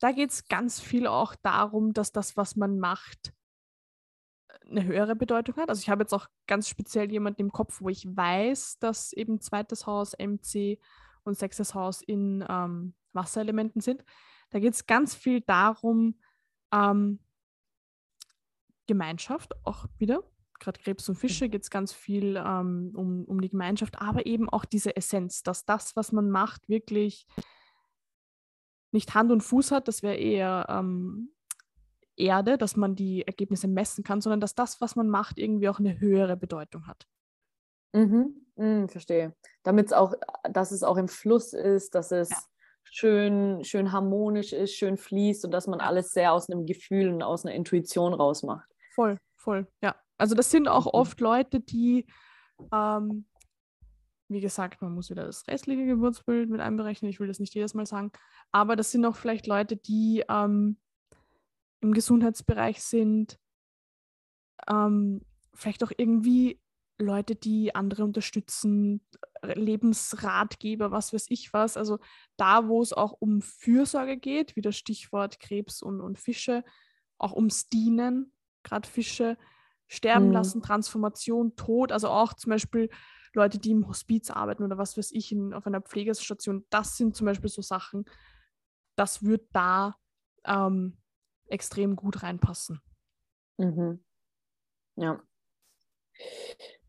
da geht es ganz viel auch darum, dass das, was man macht, eine höhere Bedeutung hat. Also ich habe jetzt auch ganz speziell jemanden im Kopf, wo ich weiß, dass eben zweites Haus MC und sechstes Haus in ähm, Wasserelementen sind. Da geht es ganz viel darum, ähm, Gemeinschaft auch wieder. Gerade Krebs und Fische geht es ganz viel ähm, um, um die Gemeinschaft, aber eben auch diese Essenz, dass das, was man macht, wirklich nicht Hand und Fuß hat. Das wäre eher ähm, Erde, dass man die Ergebnisse messen kann, sondern dass das, was man macht, irgendwie auch eine höhere Bedeutung hat. Mhm, mhm verstehe. Damit es auch, dass es auch im Fluss ist, dass es ja. schön, schön harmonisch ist, schön fließt und dass man alles sehr aus einem Gefühl und aus einer Intuition rausmacht. Voll, voll, ja. Also das sind auch mhm. oft Leute, die ähm, wie gesagt, man muss wieder das restliche Geburtsbild mit einberechnen. Ich will das nicht jedes Mal sagen. Aber das sind auch vielleicht Leute, die ähm, im Gesundheitsbereich sind, ähm, vielleicht auch irgendwie Leute, die andere unterstützen, Lebensratgeber, was weiß ich was. Also da, wo es auch um Fürsorge geht, wie das Stichwort Krebs und, und Fische, auch ums Dienen, gerade Fische, sterben mhm. lassen, Transformation, Tod, also auch zum Beispiel Leute, die im Hospiz arbeiten oder was weiß ich, in, auf einer Pflegestation, das sind zum Beispiel so Sachen, das wird da ähm, extrem gut reinpassen. Mhm. Ja.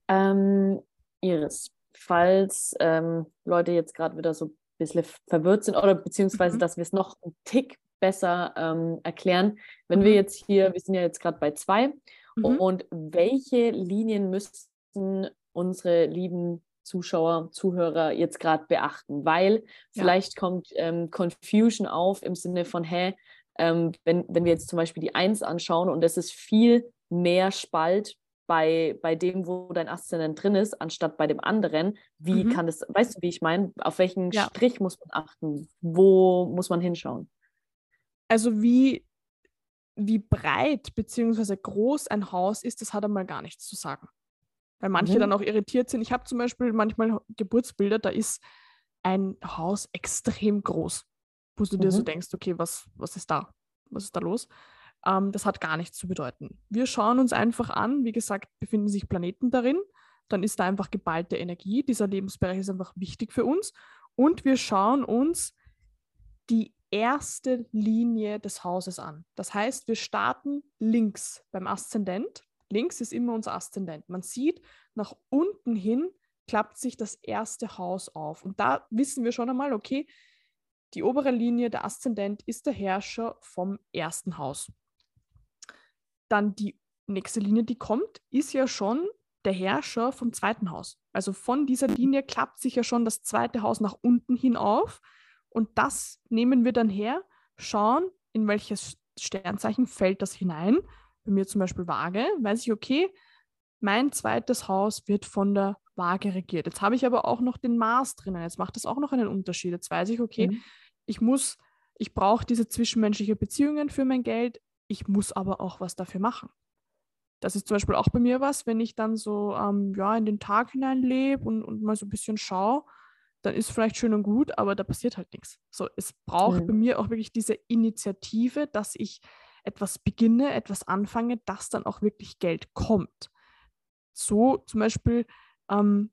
Ähm, Iris, falls ähm, Leute jetzt gerade wieder so ein bisschen verwirrt sind oder beziehungsweise, mhm. dass wir es noch einen Tick besser ähm, erklären, wenn mhm. wir jetzt hier, wir sind ja jetzt gerade bei zwei, mhm. und welche Linien müssten unsere lieben Zuschauer, Zuhörer jetzt gerade beachten? Weil vielleicht ja. kommt ähm, Confusion auf im Sinne von, hä, ähm, wenn, wenn wir jetzt zum Beispiel die Eins anschauen und es ist viel mehr Spalt bei, bei dem, wo dein Aszendent drin ist, anstatt bei dem anderen. Wie mhm. kann das, weißt du, wie ich meine? Auf welchen ja. Strich muss man achten? Wo muss man hinschauen? Also wie, wie breit bzw. groß ein Haus ist, das hat einmal gar nichts zu sagen. Weil manche mhm. dann auch irritiert sind. Ich habe zum Beispiel manchmal Geburtsbilder, da ist ein Haus extrem groß, wo du mhm. dir so mhm. denkst, okay, was, was ist da? Was ist da los? Ähm, das hat gar nichts zu bedeuten. Wir schauen uns einfach an, wie gesagt, befinden sich Planeten darin, dann ist da einfach geballte Energie. Dieser Lebensbereich ist einfach wichtig für uns. Und wir schauen uns die erste Linie des Hauses an. Das heißt, wir starten links beim Aszendent. Links ist immer unser Aszendent. Man sieht, nach unten hin klappt sich das erste Haus auf. Und da wissen wir schon einmal, okay, die obere Linie, der Aszendent, ist der Herrscher vom ersten Haus dann die nächste Linie, die kommt, ist ja schon der Herrscher vom zweiten Haus. Also von dieser Linie klappt sich ja schon das zweite Haus nach unten hin auf. Und das nehmen wir dann her, schauen, in welches Sternzeichen fällt das hinein. Bei mir zum Beispiel Waage, weiß ich, okay, mein zweites Haus wird von der Waage regiert. Jetzt habe ich aber auch noch den Mars drinnen. Jetzt macht das auch noch einen Unterschied. Jetzt weiß ich, okay, mhm. Ich muss, ich brauche diese zwischenmenschliche Beziehungen für mein Geld. Ich muss aber auch was dafür machen. Das ist zum Beispiel auch bei mir was, wenn ich dann so ähm, ja, in den Tag hinein lebe und, und mal so ein bisschen schaue, dann ist vielleicht schön und gut, aber da passiert halt nichts. So, es braucht mhm. bei mir auch wirklich diese Initiative, dass ich etwas beginne, etwas anfange, dass dann auch wirklich Geld kommt. So zum Beispiel ähm,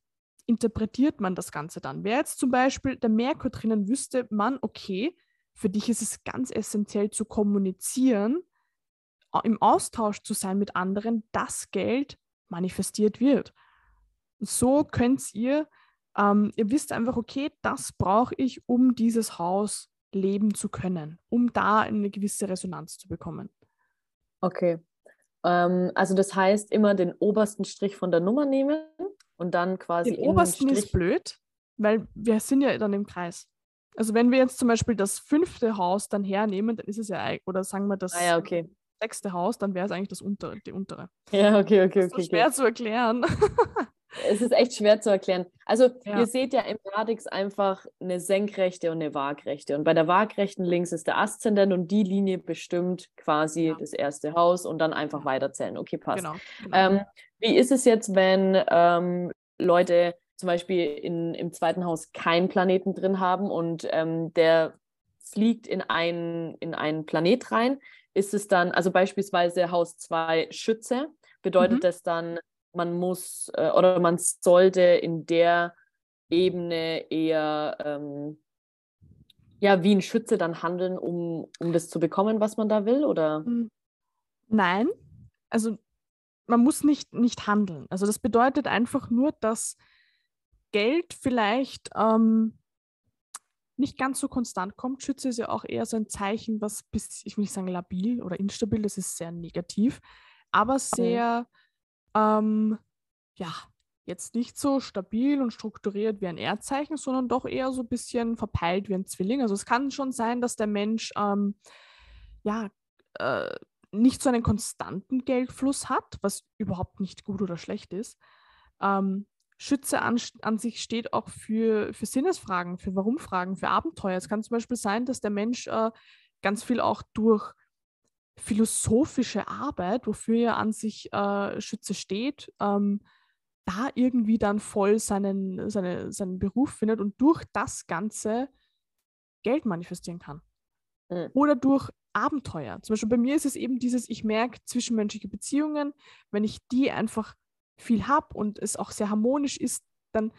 interpretiert man das Ganze dann. Wäre jetzt zum Beispiel der Merkur drinnen, wüsste man, okay, für dich ist es ganz essentiell zu kommunizieren, im Austausch zu sein mit anderen, dass Geld manifestiert wird. So könnt ihr, ähm, ihr wisst einfach, okay, das brauche ich, um dieses Haus leben zu können, um da eine gewisse Resonanz zu bekommen. Okay. Ähm, also das heißt, immer den obersten Strich von der Nummer nehmen und dann quasi. Den obersten Strich... ist blöd, weil wir sind ja dann im Kreis. Also wenn wir jetzt zum Beispiel das fünfte Haus dann hernehmen, dann ist es ja, oder sagen wir das ah, ja, okay sechste Haus, dann wäre es eigentlich das untere, die untere. Ja, okay, okay, okay. Das ist so schwer okay. zu erklären. es ist echt schwer zu erklären. Also ja. ihr seht ja im Radix einfach eine senkrechte und eine waagrechte. Und bei der waagrechten links ist der Aszendent und die Linie bestimmt quasi ja. das erste Haus und dann einfach weiterzählen. Okay, passt. Genau, genau. Ähm, wie ist es jetzt, wenn ähm, Leute zum Beispiel in, im zweiten Haus keinen Planeten drin haben und ähm, der fliegt in einen, in einen Planet rein? ist es dann, also beispielsweise Haus 2 Schütze, bedeutet mhm. das dann, man muss äh, oder man sollte in der Ebene eher ähm, ja, wie ein Schütze dann handeln, um, um das zu bekommen, was man da will, oder? Hm. Nein, also man muss nicht, nicht handeln. Also das bedeutet einfach nur, dass Geld vielleicht ähm, nicht ganz so konstant kommt. Schütze ist ja auch eher so ein Zeichen, was bis, ich will nicht sagen labil oder instabil, das ist sehr negativ, aber sehr, ähm, ja, jetzt nicht so stabil und strukturiert wie ein Erdzeichen, sondern doch eher so ein bisschen verpeilt wie ein Zwilling. Also es kann schon sein, dass der Mensch, ähm, ja, äh, nicht so einen konstanten Geldfluss hat, was überhaupt nicht gut oder schlecht ist. Ähm, Schütze an, an sich steht auch für, für Sinnesfragen, für Warum-Fragen, für Abenteuer. Es kann zum Beispiel sein, dass der Mensch äh, ganz viel auch durch philosophische Arbeit, wofür ja an sich äh, Schütze steht, ähm, da irgendwie dann voll seinen, seine, seinen Beruf findet und durch das Ganze Geld manifestieren kann. Mhm. Oder durch Abenteuer. Zum Beispiel bei mir ist es eben dieses, ich merke zwischenmenschliche Beziehungen, wenn ich die einfach viel habe und es auch sehr harmonisch ist, dann,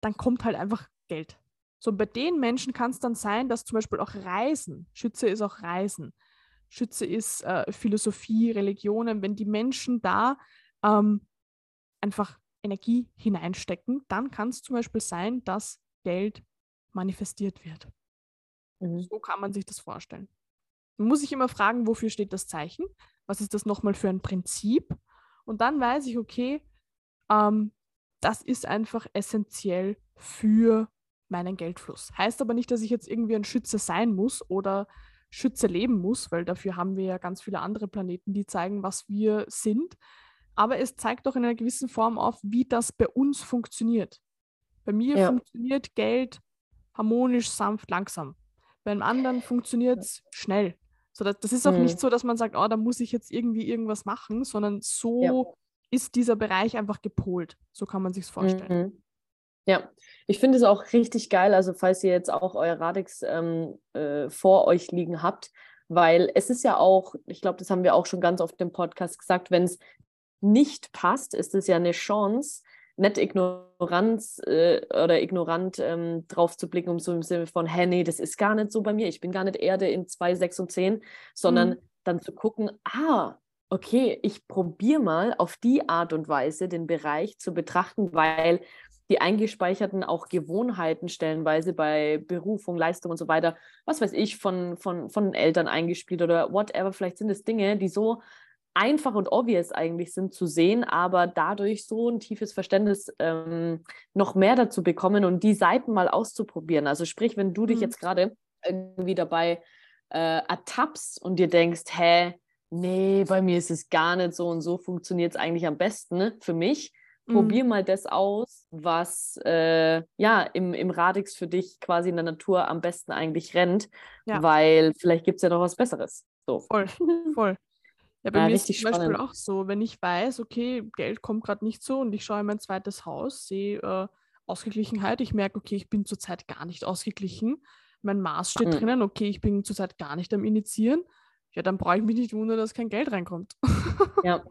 dann kommt halt einfach Geld. So bei den Menschen kann es dann sein, dass zum Beispiel auch Reisen, Schütze ist auch Reisen, Schütze ist äh, Philosophie, Religionen, wenn die Menschen da ähm, einfach Energie hineinstecken, dann kann es zum Beispiel sein, dass Geld manifestiert wird. Mhm. So kann man sich das vorstellen. Man muss sich immer fragen, wofür steht das Zeichen? Was ist das nochmal für ein Prinzip? Und dann weiß ich, okay, ähm, das ist einfach essentiell für meinen Geldfluss. Heißt aber nicht, dass ich jetzt irgendwie ein Schütze sein muss oder Schütze leben muss, weil dafür haben wir ja ganz viele andere Planeten, die zeigen, was wir sind. Aber es zeigt doch in einer gewissen Form auf, wie das bei uns funktioniert. Bei mir ja. funktioniert Geld harmonisch, sanft, langsam. Beim anderen funktioniert es schnell. So, das, das ist auch mhm. nicht so, dass man sagt, oh, da muss ich jetzt irgendwie irgendwas machen, sondern so ja. ist dieser Bereich einfach gepolt. So kann man sich es vorstellen. Mhm. Ja, ich finde es auch richtig geil, also falls ihr jetzt auch euer Radix ähm, äh, vor euch liegen habt, weil es ist ja auch, ich glaube, das haben wir auch schon ganz oft im Podcast gesagt, wenn es nicht passt, ist es ja eine Chance, nicht Ignoranz äh, oder ignorant ähm, drauf zu blicken, um so im Sinne von, hä, nee, das ist gar nicht so bei mir, ich bin gar nicht Erde in 2, 6 und 10, sondern mhm. dann zu gucken, ah, okay, ich probiere mal auf die Art und Weise den Bereich zu betrachten, weil die eingespeicherten auch Gewohnheiten stellenweise bei Berufung, Leistung und so weiter, was weiß ich, von, von, von Eltern eingespielt oder whatever, vielleicht sind es Dinge, die so einfach und obvious eigentlich sind zu sehen, aber dadurch so ein tiefes Verständnis ähm, noch mehr dazu bekommen und die Seiten mal auszuprobieren. Also sprich, wenn du dich mhm. jetzt gerade irgendwie dabei äh, ertappst und dir denkst, hä, nee, bei mir ist es gar nicht so und so funktioniert es eigentlich am besten ne, für mich. Mhm. Probier mal das aus, was äh, ja im, im Radix für dich quasi in der Natur am besten eigentlich rennt, ja. weil vielleicht gibt es ja noch was Besseres. So. Voll, voll. Ja, bei ja, mir ist zum spannend. Beispiel auch so, wenn ich weiß, okay, Geld kommt gerade nicht so und ich schaue in mein zweites Haus, sehe äh, Ausgeglichenheit, ich merke, okay, ich bin zurzeit gar nicht ausgeglichen, mein Maß steht mhm. drinnen, okay, ich bin zurzeit gar nicht am Initiieren, ja, dann brauche ich mich nicht wundern, dass kein Geld reinkommt. ja.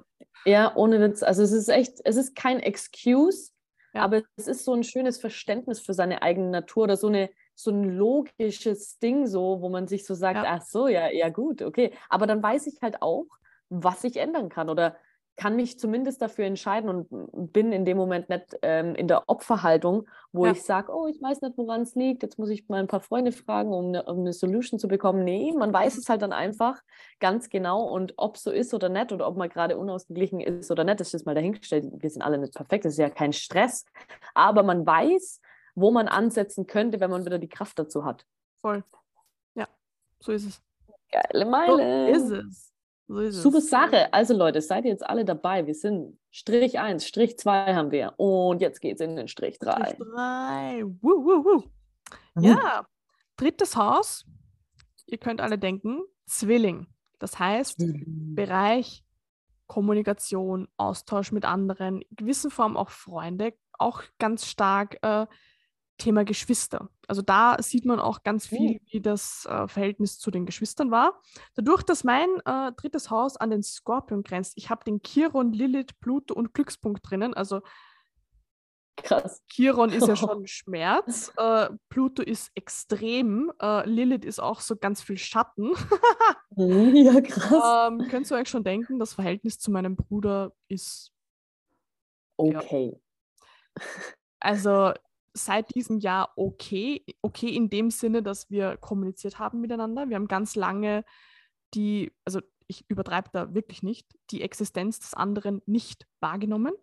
ja, ohne Witz. Also es ist echt, es ist kein Excuse, ja. aber es ist so ein schönes Verständnis für seine eigene Natur oder so eine so ein logisches Ding so, wo man sich so sagt, ja. ach so, ja, ja gut, okay. Aber dann weiß ich halt auch, was ich ändern kann oder kann mich zumindest dafür entscheiden und bin in dem Moment nicht ähm, in der Opferhaltung, wo ja. ich sage, oh, ich weiß nicht, woran es liegt, jetzt muss ich mal ein paar Freunde fragen, um eine, um eine, Solution zu bekommen. Nee, man weiß es halt dann einfach ganz genau und ob so ist oder nicht oder ob man gerade unausgeglichen ist oder nicht, das ist mal dahingestellt. Wir sind alle nicht perfekt, das ist ja kein Stress, aber man weiß, wo man ansetzen könnte, wenn man wieder die Kraft dazu hat. Voll. Ja, so ist es. Geile Meile. So ist es. So Super Sache. Also Leute, seid ihr jetzt alle dabei? Wir sind Strich 1, Strich 2 haben wir. Und jetzt geht es in den Strich 3. Strich 3. Woo, woo, woo. Mhm. Ja, drittes Haus. Ihr könnt alle denken, Zwilling. Das heißt, mhm. Bereich Kommunikation, Austausch mit anderen, in gewisser Form auch Freunde, auch ganz stark äh, Thema Geschwister. Also da sieht man auch ganz viel, wie das äh, Verhältnis zu den Geschwistern war. Dadurch, dass mein äh, drittes Haus an den Skorpion grenzt, ich habe den Chiron, Lilith, Pluto und Glückspunkt drinnen. Also Krass. Chiron ist ja schon Schmerz, äh, Pluto ist extrem, äh, Lilith ist auch so ganz viel Schatten. Mhm, ja, krass. Ähm, könnt ihr euch schon denken, das Verhältnis zu meinem Bruder ist okay. Ja. Also seit diesem Jahr okay. Okay in dem Sinne, dass wir kommuniziert haben miteinander. Wir haben ganz lange die, also ich übertreibe da wirklich nicht, die Existenz des anderen nicht wahrgenommen.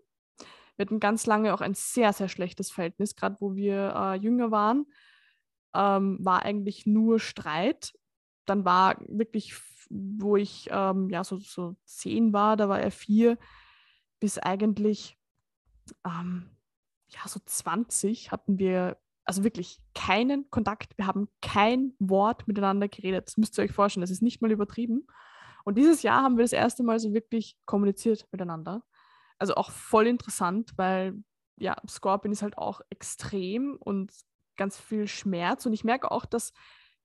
Wir hatten ganz lange auch ein sehr, sehr schlechtes Verhältnis, gerade wo wir äh, jünger waren, ähm, war eigentlich nur Streit. Dann war wirklich, wo ich ähm, ja so, so zehn war, da war er vier, bis eigentlich ähm, ja, so 20 hatten wir also wirklich keinen Kontakt. Wir haben kein Wort miteinander geredet. Das müsst ihr euch vorstellen. Das ist nicht mal übertrieben. Und dieses Jahr haben wir das erste Mal so wirklich kommuniziert miteinander. Also auch voll interessant, weil ja, Scorpion ist halt auch extrem und ganz viel Schmerz. Und ich merke auch, dass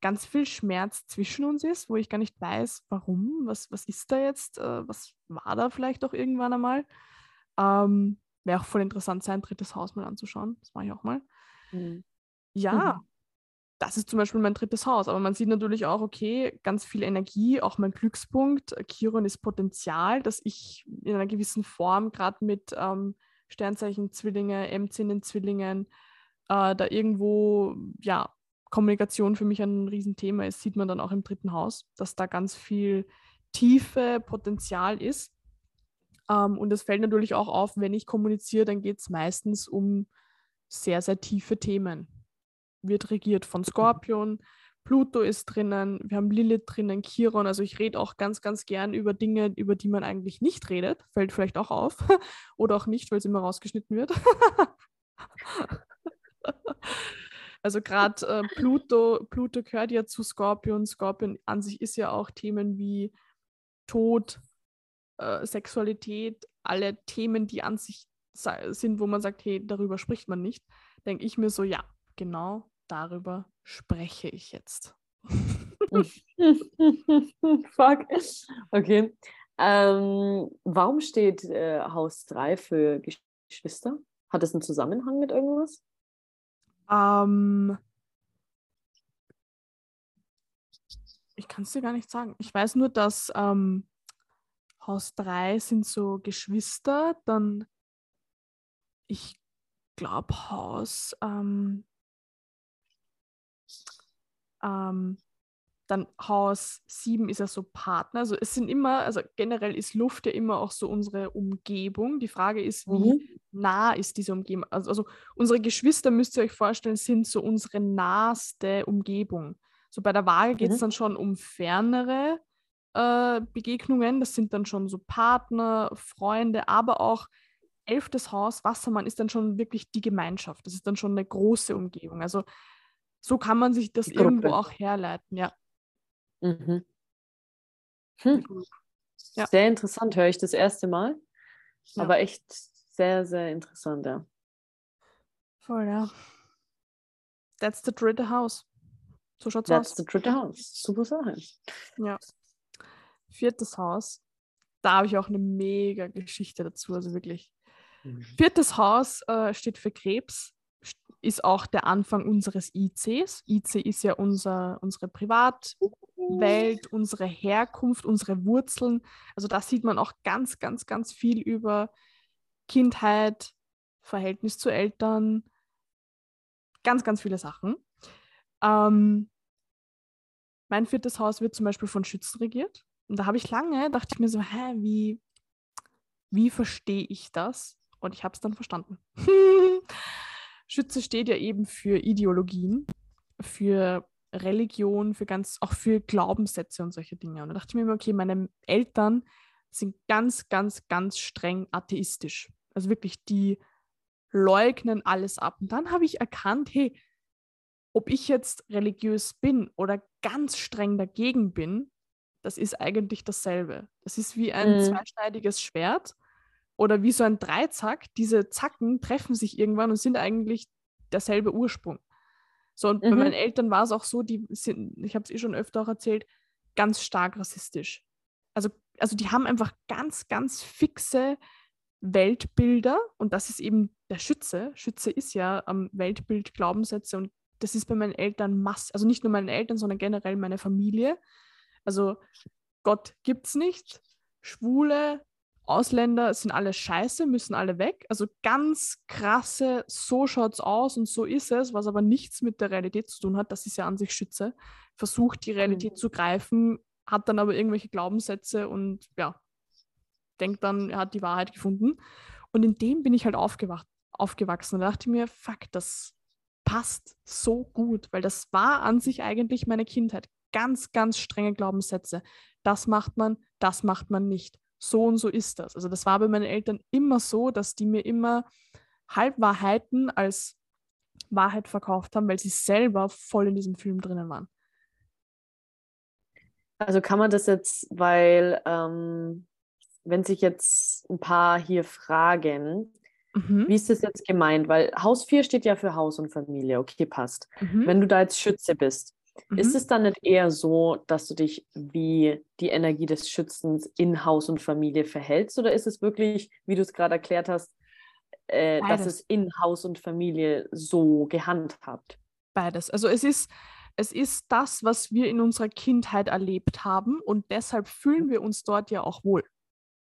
ganz viel Schmerz zwischen uns ist, wo ich gar nicht weiß, warum, was, was ist da jetzt, äh, was war da vielleicht auch irgendwann einmal. Ähm, Wäre auch voll interessant, sein drittes Haus mal anzuschauen. Das mache ich auch mal. Mhm. Ja, mhm. das ist zum Beispiel mein drittes Haus. Aber man sieht natürlich auch, okay, ganz viel Energie, auch mein Glückspunkt. Chiron ist Potenzial, dass ich in einer gewissen Form, gerade mit ähm, Sternzeichen Zwillinge, M10 in Zwillingen, äh, da irgendwo, ja, Kommunikation für mich ein Riesenthema ist, sieht man dann auch im dritten Haus, dass da ganz viel Tiefe, Potenzial ist. Ähm, und es fällt natürlich auch auf, wenn ich kommuniziere, dann geht es meistens um sehr, sehr tiefe Themen. Wird regiert von Skorpion, Pluto ist drinnen, wir haben Lilith drinnen, Chiron. Also ich rede auch ganz, ganz gern über Dinge, über die man eigentlich nicht redet. Fällt vielleicht auch auf. Oder auch nicht, weil es immer rausgeschnitten wird. also gerade äh, Pluto, Pluto gehört ja zu Skorpion. Skorpion an sich ist ja auch Themen wie Tod, äh, Sexualität, alle Themen, die an sich sind, wo man sagt, hey, darüber spricht man nicht, denke ich mir so, ja, genau darüber spreche ich jetzt. Fuck. Okay. Ähm, warum steht äh, Haus 3 für Geschwister? Hat es einen Zusammenhang mit irgendwas? Ähm, ich kann es dir gar nicht sagen. Ich weiß nur, dass ähm, Haus 3 sind so Geschwister, dann ich glaube Haus ähm, ähm, dann Haus 7 ist ja so Partner. Also es sind immer, also generell ist Luft ja immer auch so unsere Umgebung. Die Frage ist, wie mhm. nah ist diese Umgebung? Also, also, unsere Geschwister, müsst ihr euch vorstellen, sind so unsere naheste Umgebung. So bei der Waage geht es mhm. dann schon um fernere äh, Begegnungen. Das sind dann schon so Partner, Freunde, aber auch elftes Haus, Wassermann, ist dann schon wirklich die Gemeinschaft. Das ist dann schon eine große Umgebung. Also so kann man sich das irgendwo auch herleiten, ja. Mhm. Hm. ja. Sehr interessant, höre ich das erste Mal. Ja. Aber echt sehr, sehr interessant, ja. Voll, ja. That's the dritte House. So schaut's That's aus. That's the dritte House. Super Sache. Ja. Viertes Haus. Da habe ich auch eine mega Geschichte dazu, also wirklich. Mhm. Viertes Haus äh, steht für Krebs, ist auch der Anfang unseres ICs. IC ist ja unser, unsere Privatwelt, unsere Herkunft, unsere Wurzeln. Also da sieht man auch ganz, ganz, ganz viel über Kindheit, Verhältnis zu Eltern, ganz, ganz viele Sachen. Ähm, mein viertes Haus wird zum Beispiel von Schützen regiert. Und da habe ich lange, dachte ich mir so, hä, wie, wie verstehe ich das? Und ich habe es dann verstanden. Schütze steht ja eben für Ideologien, für Religion, für ganz, auch für Glaubenssätze und solche Dinge. Und da dachte ich mir immer, okay, meine Eltern sind ganz, ganz, ganz streng atheistisch. Also wirklich, die leugnen alles ab. Und dann habe ich erkannt, hey, ob ich jetzt religiös bin oder ganz streng dagegen bin, das ist eigentlich dasselbe. Das ist wie ein mhm. zweischneidiges Schwert oder wie so ein Dreizack. Diese Zacken treffen sich irgendwann und sind eigentlich derselbe Ursprung. So, und mhm. bei meinen Eltern war es auch so, die sind, ich habe es eh schon öfter auch erzählt, ganz stark rassistisch. Also, also die haben einfach ganz, ganz fixe Weltbilder und das ist eben der Schütze. Schütze ist ja am Weltbild Glaubenssätze und das ist bei meinen Eltern mass, also nicht nur meinen Eltern, sondern generell meine Familie. Also Gott gibt es nicht. Schwule, Ausländer sind alle scheiße, müssen alle weg. Also ganz krasse, so schaut's aus und so ist es, was aber nichts mit der Realität zu tun hat. Das ist ja an sich Schütze. Versucht die Realität mhm. zu greifen, hat dann aber irgendwelche Glaubenssätze und ja, denkt dann, er hat die Wahrheit gefunden. Und in dem bin ich halt aufgewacht, aufgewachsen und dachte mir, fuck, das passt so gut, weil das war an sich eigentlich meine Kindheit ganz, ganz strenge Glaubenssätze. Das macht man, das macht man nicht. So und so ist das. Also das war bei meinen Eltern immer so, dass die mir immer Halbwahrheiten als Wahrheit verkauft haben, weil sie selber voll in diesem Film drinnen waren. Also kann man das jetzt, weil ähm, wenn sich jetzt ein paar hier fragen, Mhm. wie ist das jetzt gemeint? Weil Haus 4 steht ja für Haus und Familie, okay, passt. Mhm. Wenn du da jetzt Schütze bist, ist Mhm. es dann nicht eher so, dass du dich wie die Energie des Schützens in Haus und Familie verhältst? Oder ist es wirklich, wie du es gerade erklärt hast, äh, dass es in Haus und Familie so gehandhabt? Beides. Also es ist, es ist das, was wir in unserer Kindheit erlebt haben und deshalb fühlen wir uns dort ja auch wohl.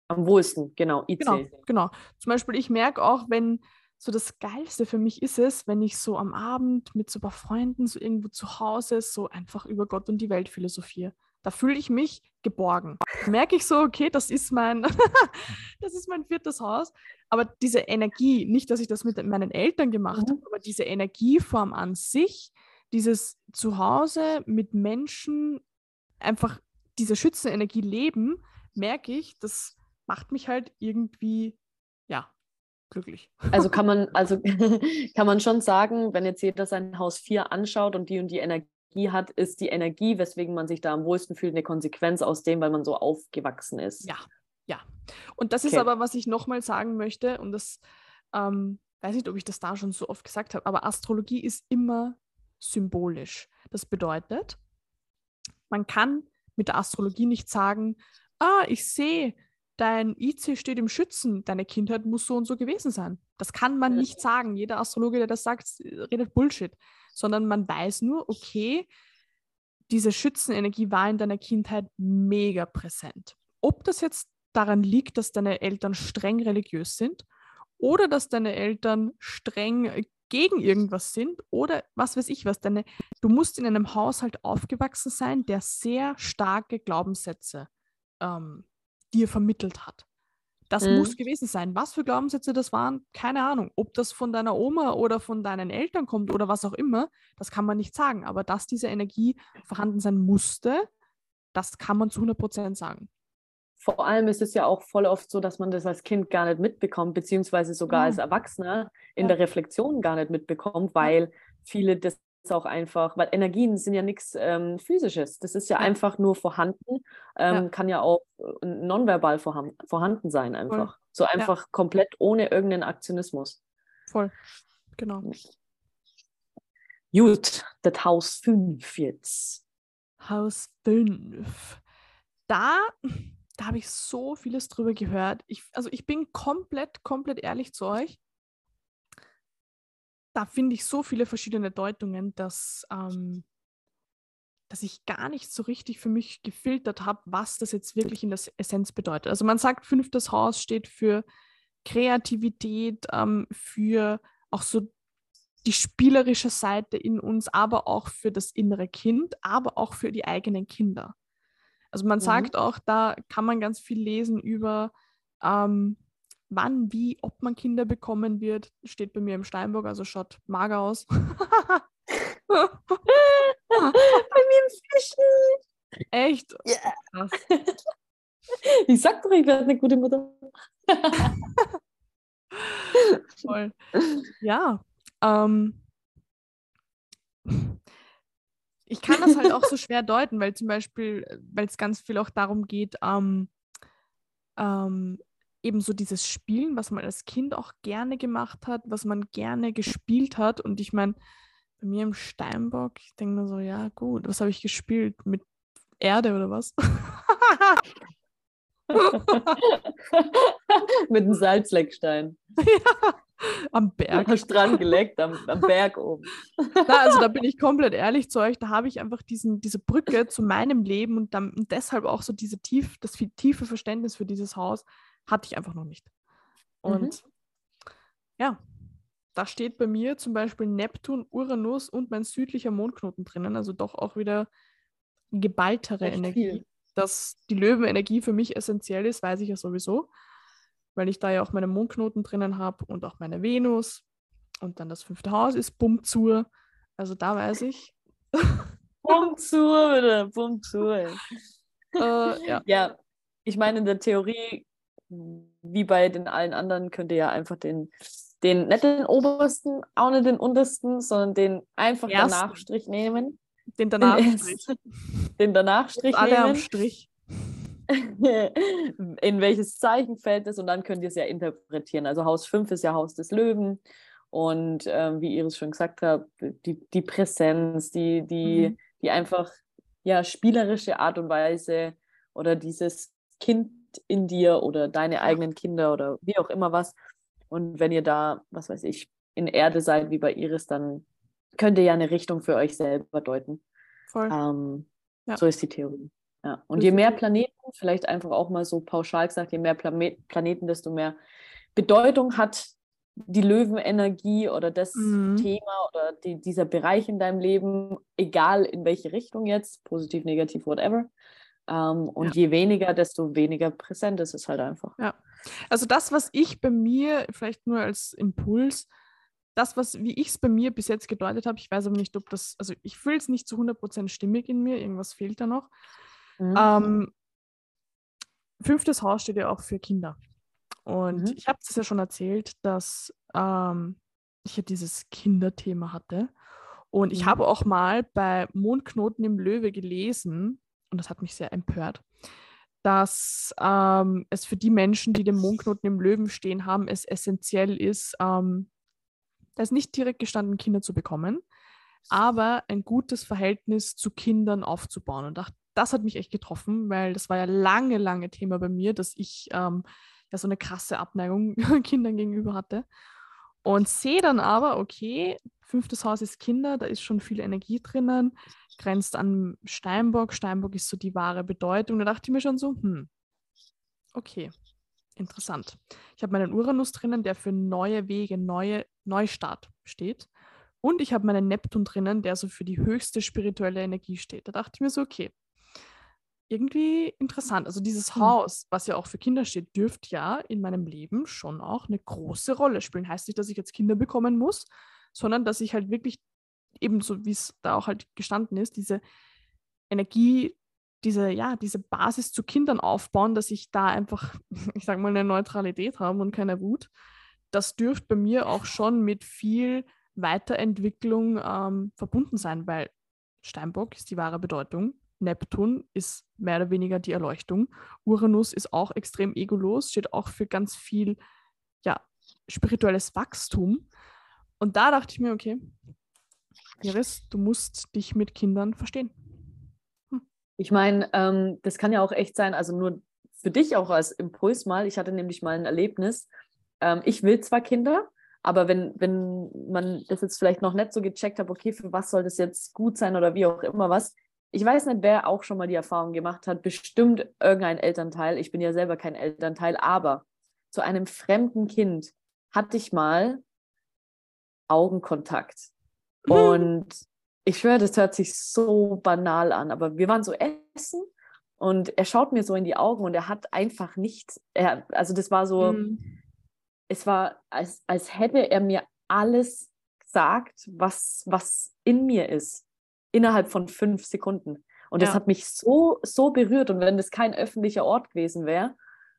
Am wohlsten, genau, IC. Genau, genau. Zum Beispiel, ich merke auch, wenn so das Geilste für mich ist es, wenn ich so am Abend mit so ein paar Freunden so irgendwo zu Hause so einfach über Gott und die Welt philosophiere. Da fühle ich mich geborgen. Da merke ich so, okay, das ist mein, das ist mein viertes Haus. Aber diese Energie, nicht, dass ich das mit meinen Eltern gemacht Mhm. habe, aber diese Energieform an sich, dieses Zuhause mit Menschen, einfach diese schützende Energie leben, merke ich, das macht mich halt irgendwie, glücklich. Also kann man, also kann man schon sagen, wenn jetzt jeder sein Haus 4 anschaut und die und die Energie hat, ist die Energie, weswegen man sich da am wohlsten fühlt, eine Konsequenz aus dem, weil man so aufgewachsen ist. Ja, ja. Und das ist Okay. aber, was ich nochmal sagen möchte, und das ähm, weiß nicht, ob ich das da schon so oft gesagt habe, aber Astrologie ist immer symbolisch. Das bedeutet, man kann mit der Astrologie nicht sagen, ah, ich sehe, dein IC steht im Schützen, deine Kindheit muss so und so gewesen sein. Das kann man Mhm. nicht sagen. Jeder Astrologe, der das sagt, redet Bullshit. Sondern man weiß nur, okay, diese Schützenenergie war in deiner Kindheit mega präsent. Ob das jetzt daran liegt, dass deine Eltern streng religiös sind oder dass deine Eltern streng äh, gegen irgendwas sind oder was weiß ich was. Deine, du musst in einem Haushalt aufgewachsen sein, der sehr starke Glaubenssätze ähm, dir vermittelt hat. Das Mhm. muss gewesen sein. Was für Glaubenssätze das waren, keine Ahnung. Ob das von deiner Oma oder von deinen Eltern kommt oder was auch immer, das kann man nicht sagen. Aber dass diese Energie vorhanden sein musste, das kann man zu 100% sagen. Vor allem ist es ja auch voll oft so, dass man das als Kind gar nicht mitbekommt, beziehungsweise sogar Ja. als Erwachsener in Ja. der Reflexion gar nicht mitbekommt, weil viele das auch einfach, weil Energien sind ja nichts ähm, Physisches. Das ist ja, Ja. einfach nur vorhanden, ähm, Ja. kann ja auch äh, nonverbal vorhanden, vorhanden sein einfach. So einfach komplett ohne irgendeinen Aktionismus. Voll. Genau. Gut, das Haus 5 jetzt. Haus 5. Da, da habe ich so vieles drüber gehört. Ich, also ich bin komplett, komplett ehrlich zu euch. Da finde ich so viele verschiedene Deutungen, dass, ähm, dass ich gar nicht so richtig für mich gefiltert habe, was das jetzt wirklich in der Essenz bedeutet. Also man sagt, fünftes Haus steht für Kreativität, ähm, für auch so die spielerische Seite in uns, aber auch für das innere Kind, aber auch für die eigenen Kinder. Also man Mhm. sagt auch, da kann man ganz viel lesen über ähm, wann, wie, ob man Kinder bekommen wird. Steht bei mir im Steinbock, also schaut mager aus. Bei mir im Fischen. Echt? Ja. Krass. Ich sag doch, ich werde eine gute Mutter. Voll. Ja. Ähm, ich kann das halt auch so schwer deuten, weil zum Beispiel, weil es ganz viel auch darum geht, ähm, ähm, eben so dieses Spielen, was man als Kind auch gerne gemacht hat, was man gerne gespielt hat. Und ich meine, bei mir im Steinbock, ich denke mir so, ja gut, was habe ich gespielt? Mit Erde oder was? Mit einem Salzleckstein. ja, am Berg. Am Strand geleckt, am, am Berg oben. Na, also da bin ich komplett ehrlich zu euch, da habe ich einfach diesen, diese Brücke zu meinem Leben und, dann, und deshalb auch so diese tief, das tiefe Verständnis für dieses Haus hatte ich einfach noch nicht. Und ja, da steht bei mir zum Beispiel Neptun, Uranus und mein südlicher Mondknoten drinnen, also doch auch wieder geballtere Echt Energie. viel. Dass die Löwenenergie für mich essentiell ist, weiß ich ja sowieso, weil ich da ja auch meine Mondknoten drinnen habe und auch meine Venus. Und dann das fünfte Haus ist Bumzur. Also da weiß ich. Bumm zu, bitte, bumm zu. ey. Äh, ja. Ja, ich meine, in der Theorie, wie bei den allen anderen, könnt ihr ja einfach den den, nicht den obersten, auch nicht den untersten, sondern den einfach Ersten. danach Strich nehmen. Den danach Den Strich. Den danach Strich Alle am nehmen. Strich. in welches Zeichen fällt es und dann könnt ihr es ja interpretieren. Also Haus 5 ist ja Haus des Löwen und ähm, wie Iris schon gesagt hat, die, die Präsenz, die, die, Mhm. die einfach ja spielerische Art und Weise oder dieses Kind in dir oder deine eigenen Kinder oder wie auch immer was. Und wenn ihr da, was weiß ich, in Erde seid wie bei Iris, dann könnt ihr ja eine Richtung für euch selber deuten. Voll. Ähm, Ja. So ist die Theorie. Ja. Und je mehr. Planeten, vielleicht einfach auch mal so pauschal gesagt, je mehr Planeten, desto mehr Bedeutung hat die Löwenenergie oder das Mhm. Thema oder die, dieser Bereich in deinem Leben, egal in welche Richtung jetzt, positiv, negativ, whatever. Ähm, und je weniger, desto weniger präsent ist es halt einfach. Also das, was ich bei mir, vielleicht nur als Impuls, das, was, wie ich es bei mir bis jetzt gedeutet habe, ich weiß aber nicht, ob das, also ich fühle es nicht zu 100% stimmig in mir, irgendwas fehlt da noch. Mhm. Ähm, fünftes Haus steht ja auch für Kinder. Und Mhm. ich habe es ja schon erzählt, dass ähm, ich ja dieses Kinderthema hatte. Und ich Mhm. habe auch mal bei Mondknoten im Löwe gelesen, und das hat mich sehr empört, dass ähm, es für die Menschen, die den Mondknoten im Löwen stehen haben, es essentiell ist, ähm, da ist nicht direkt gestanden, Kinder zu bekommen, aber ein gutes Verhältnis zu Kindern aufzubauen. Und das, das hat mich echt getroffen, weil das war ja lange, lange Thema bei mir, dass ich ähm, ja so eine krasse Abneigung Kindern gegenüber hatte. Und sehe dann aber, okay, fünftes Haus ist Kinder, da ist schon viel Energie drinnen, grenzt an Steinbock. Steinbock ist so die wahre Bedeutung. Da dachte ich mir schon so, hm, okay, interessant. Ich habe meinen Uranus drinnen, der für neue Wege, neue Neustart steht. Und ich habe meinen Neptun drinnen, der so für die höchste spirituelle Energie steht. Da dachte ich mir so, okay, irgendwie interessant. Also dieses Hm. Haus, was ja auch für Kinder steht, dürfte ja in meinem Leben schon auch eine große Rolle spielen. Heißt nicht, dass ich jetzt Kinder bekommen muss, sondern dass ich halt wirklich ebenso, wie es da auch halt gestanden ist, diese Energie, diese, ja, diese Basis zu Kindern aufbauen, dass ich da einfach, ich sag mal, eine Neutralität habe und keine Wut. Das dürfte bei mir auch schon mit viel Weiterentwicklung ähm, verbunden sein, weil Steinbock ist die wahre Bedeutung. Neptun ist mehr oder weniger die Erleuchtung. Uranus ist auch extrem egolos, steht auch für ganz viel ja, spirituelles Wachstum. Und da dachte ich mir, okay, Iris, du musst dich mit Kindern verstehen. Ich meine, ähm, das kann ja auch echt sein, also nur für dich auch als Impuls mal. Ich hatte nämlich mal ein Erlebnis. Ähm, ich will zwar Kinder, aber wenn, wenn man das jetzt vielleicht noch nicht so gecheckt hat, okay, für was soll das jetzt gut sein oder wie auch immer was. Ich weiß nicht, wer auch schon mal die Erfahrung gemacht hat, bestimmt irgendein Elternteil. Ich bin ja selber kein Elternteil, aber zu einem fremden Kind hatte ich mal Augenkontakt. Und ich schwöre, das hört sich so banal an, aber wir waren so essen und er schaut mir so in die Augen und er hat einfach nichts, er, also das war so, Mhm. es war, als, als hätte er mir alles gesagt, was, was in mir ist, innerhalb von fünf Sekunden. Und das Ja. hat mich so, so berührt. Und wenn das kein öffentlicher Ort gewesen wäre,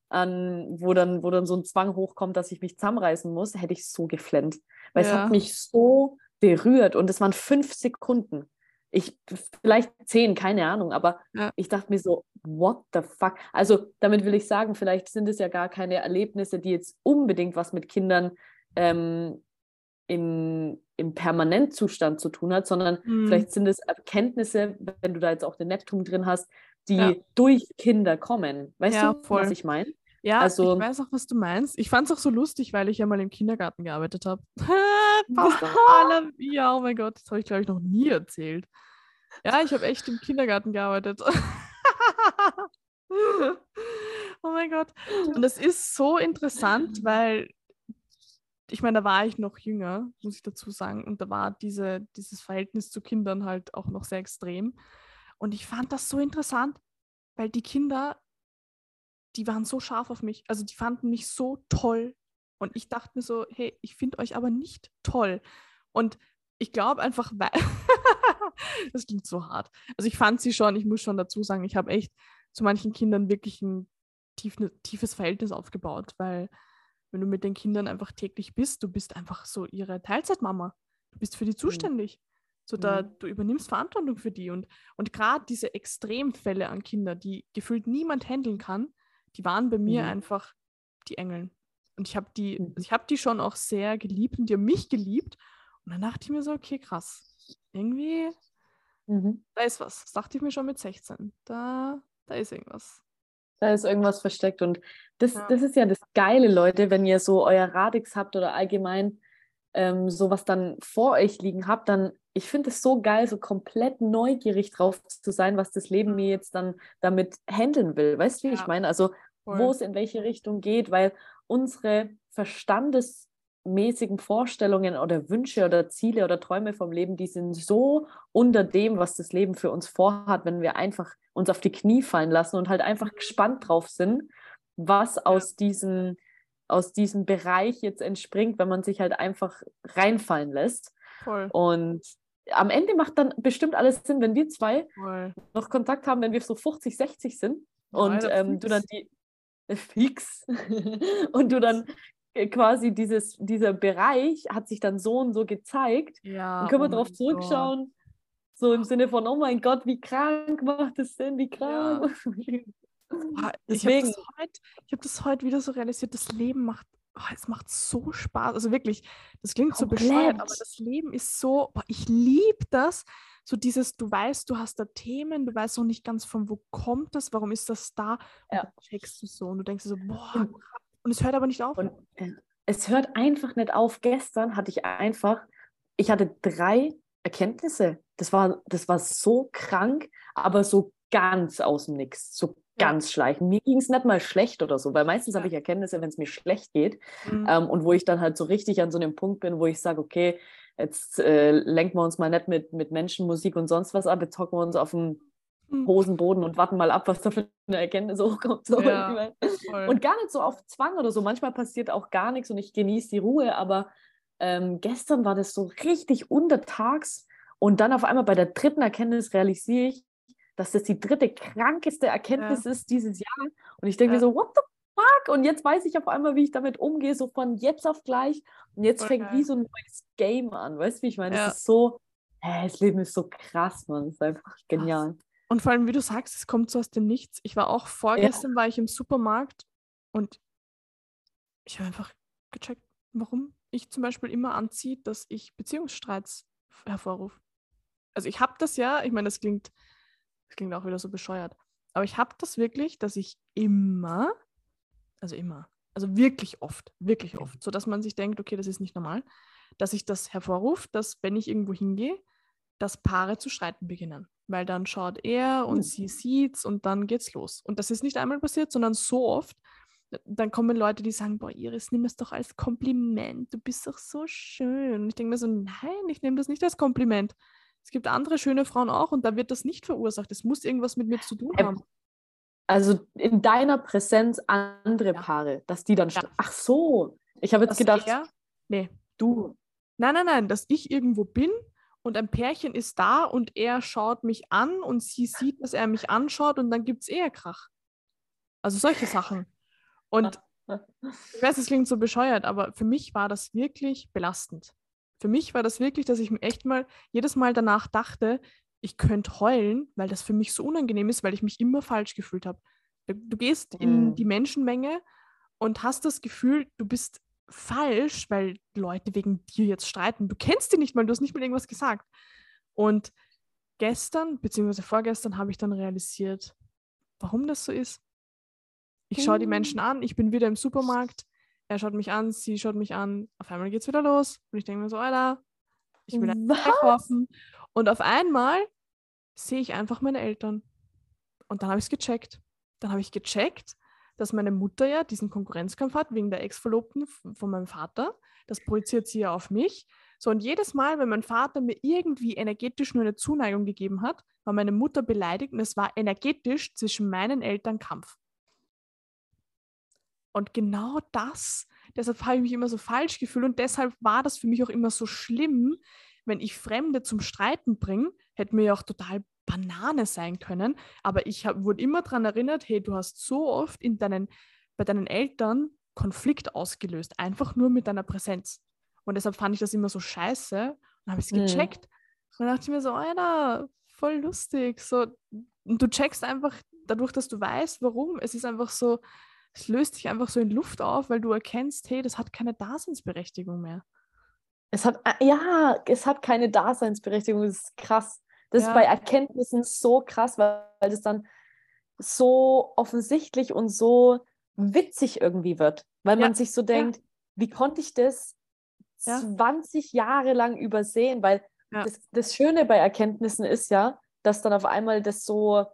an, wo, dann, wo dann so ein Zwang hochkommt, dass ich mich zusammenreißen muss, hätte ich so geflennt. Weil es Ja. hat mich so berührt und es waren fünf Sekunden. Ich, vielleicht zehn, keine Ahnung, aber Ja. ich dachte mir so, what the fuck? Also damit will ich sagen, vielleicht sind es ja gar keine Erlebnisse, die jetzt unbedingt was mit Kindern ähm, im, im Permanentzustand zu tun hat, sondern Mhm. vielleicht sind es Erkenntnisse, wenn du da jetzt auch den Neptun drin hast, die Ja. durch Kinder kommen. Weißt Ja, du, voll. was ich meine? Ja, Also- ich weiß auch, was du meinst. Ich fand es auch so lustig, weil ich ja mal im Kindergarten gearbeitet habe. Passt alle. Ja, oh mein Gott, das habe ich, glaube ich, noch nie erzählt. Ja, ich habe echt im Kindergarten gearbeitet. oh mein Gott. Und das ist so interessant, weil ich meine, da war ich noch jünger, muss ich dazu sagen. Und da war diese, dieses Verhältnis zu Kindern halt auch noch sehr extrem. Und ich fand das so interessant, weil die Kinder, die waren so scharf auf mich. Also die fanden mich so toll. Und ich dachte mir so, hey, ich finde euch aber nicht toll. Und ich glaube einfach, weil das klingt so hart. Also ich fand sie schon, ich muss schon dazu sagen, ich habe echt zu manchen Kindern wirklich ein tief, tiefes Verhältnis aufgebaut, weil wenn du mit den Kindern einfach täglich bist, du bist einfach so ihre Teilzeitmama. Du bist für die zuständig. So da, Mhm. du übernimmst Verantwortung für die. Und, und gerade diese Extremfälle an Kindern, die gefühlt niemand handeln kann, die waren bei mir Mhm. einfach die Engeln. Und ich habe die, Mhm. also ich habe die schon auch sehr geliebt und die haben mich geliebt. Und dann dachte ich mir so, okay, krass. Irgendwie, Mhm. da ist was. Das dachte ich mir schon mit 16. Da, da ist irgendwas. Da ist irgendwas versteckt. Und das, Ja. das ist ja das Geile, Leute, wenn ihr so euer Radix habt oder allgemein ähm, sowas dann vor euch liegen habt, dann, ich finde es so geil, so komplett neugierig drauf zu sein, was das Leben mir jetzt dann damit handeln will. Weißt du, wie ich Ja. meine? Also, Voll. wo es in welche Richtung geht, weil unsere verstandesmäßigen Vorstellungen oder Wünsche oder Ziele oder Träume vom Leben, die sind so unter dem, was das Leben für uns vorhat, wenn wir einfach uns auf die Knie fallen lassen und halt einfach gespannt drauf sind, was aus diesem, aus diesem Bereich jetzt entspringt, wenn man sich halt einfach reinfallen lässt. Voll. Und am Ende macht dann bestimmt alles Sinn, wenn wir zwei Voll. noch Kontakt haben, wenn wir so 50, 60 sind und ähm, du dann die fix und du dann quasi dieses, dieser Bereich hat sich dann so und so gezeigt. Ja. Dann können wir oh darauf zurückschauen, so im Sinne von, oh mein Gott, wie krank macht es denn, wie Ja. krank. Boah, Deswegen. Ich habe das, heut- ich hab das heute wieder so realisiert, das Leben macht, oh, es macht so Spaß. Also wirklich, das klingt so bescheuert, aber Komplett. das Leben ist so, boah, ich liebe das. So dieses, du weißt, du hast da Themen, du weißt noch nicht ganz von wo kommt das, warum ist das da? Und Ja. dann checkst du so und du denkst so, boah, Und- es hört aber nicht auf. Und äh, es hört einfach nicht auf. Gestern hatte ich einfach, ich hatte drei Erkenntnisse. Das war, das war so krank, aber so ganz aus dem Nix, so Ja. ganz schleichend. Mir ging es nicht mal schlecht oder so, weil meistens Ja. habe ich Erkenntnisse, wenn es mir schlecht geht. Mhm. Ähm, und wo ich dann halt so richtig an so einem Punkt bin, wo ich sage, okay, jetzt äh, lenken wir uns mal nicht mit, mit Menschenmusik und sonst was ab, jetzt hocken wir uns auf den Mhm. Hosenboden und warten mal ab, was da für eine Erkenntnis hochkommt. So, Ja, und gar nicht so auf Zwang oder so. Manchmal passiert auch gar nichts und ich genieße die Ruhe, aber ähm, gestern war das so richtig untertags und dann auf einmal bei der dritten Erkenntnis realisiere ich, dass das die dritte krankeste Erkenntnis ist dieses Jahr. Und ich denke mir Ja. so, what the fuck? Und jetzt weiß ich auf einmal, wie ich damit umgehe, so von jetzt auf gleich. Und jetzt Voll fängt wie so ein neues Game an. Weißt du, wie ich meine? Ja. Es ist so, hä, das Leben ist so krass, Mann. Es ist einfach genial. Und vor allem, wie du sagst, es kommt so aus dem Nichts. Ich war auch vorgestern, war ich im Supermarkt und ich habe einfach gecheckt, warum ich zum Beispiel immer anziehe, dass ich Beziehungsstreits hervorrufe. Also ich habe das ja, ich meine, das klingt, das klingt auch wieder so bescheuert, aber ich habe das wirklich, dass ich immer, also immer, also wirklich oft, wirklich oft, so dass man sich denkt, okay, das ist nicht normal, dass ich das hervorrufe, dass wenn ich irgendwo hingehe, dass Paare zu streiten beginnen. Weil dann schaut er und Hm. sie sieht's und dann geht's los. Und das ist nicht einmal passiert, sondern so oft. Dann kommen Leute, die sagen, boah, Iris, nimm es doch als Kompliment. Du bist doch so schön. Und ich denke mir so, nein, ich nehme das nicht als Kompliment. Es gibt andere schöne Frauen auch und da wird das nicht verursacht. Es muss irgendwas mit mir zu tun haben. Also in deiner Präsenz andere Ja. Paare, dass die dann. Ja. Ach so. Ich habe jetzt Dass gedacht, er, nee, du. Nein, nein, nein, dass ich irgendwo bin und ein Pärchen ist da und er schaut mich an und sie sieht, dass er mich anschaut und dann gibt es Ehekrach. Also solche Sachen. Und ich weiß, es klingt so bescheuert, aber für mich war das wirklich belastend. Für mich war das wirklich, dass ich mir echt mal jedes Mal danach dachte, ich könnte heulen, weil das für mich so unangenehm ist, weil ich mich immer falsch gefühlt habe. Du, gehst in Mm. die Menschenmenge und hast das Gefühl, du bist falsch, weil Leute wegen dir jetzt streiten. Du kennst die nicht mal, du hast nicht mal irgendwas gesagt. Und gestern, beziehungsweise vorgestern, habe ich dann realisiert, warum das so ist. Ich schaue die Mm. Menschen an, ich bin wieder im Supermarkt, er schaut mich an, sie schaut mich an, auf einmal geht es wieder los. Und ich denke mir so, Alter, ich will einkaufen. Und auf einmal sehe ich einfach meine Eltern. Und dann habe ich es gecheckt. Dann habe ich gecheckt, dass meine Mutter ja diesen Konkurrenzkampf hat wegen der Ex-Verlobten von meinem Vater. Das projiziert sie ja auf mich. So, und jedes Mal, wenn mein Vater mir irgendwie energetisch nur eine Zuneigung gegeben hat, war meine Mutter beleidigt und es war energetisch zwischen meinen Eltern Kampf. Und genau das, deshalb habe ich mich immer so falsch gefühlt und deshalb war das für mich auch immer so schlimm, wenn ich Fremde zum Streiten bringe, hätte mir ja auch total Banane sein können, aber ich hab, wurde immer daran erinnert, hey, du hast so oft in deinen, bei deinen Eltern Konflikt ausgelöst, einfach nur mit deiner Präsenz. Und deshalb fand ich das immer so scheiße und habe es Mhm. gecheckt. Und dann dachte ich mir so, Alter, voll lustig. So, und du checkst einfach dadurch, dass du weißt, warum. Es ist einfach so, es löst sich einfach so in Luft auf, weil du erkennst, hey, das hat keine Daseinsberechtigung mehr. Es hat, äh, ja, es hat keine Daseinsberechtigung, das ist krass. Das Ja. ist bei Erkenntnissen so krass, weil, weil das dann so offensichtlich und so witzig irgendwie wird. Weil Ja, man sich so denkt, wie konnte ich das Ja. 20 Jahre lang übersehen? Weil Ja. das, das Schöne bei Erkenntnissen ist ja, dass dann auf einmal das so,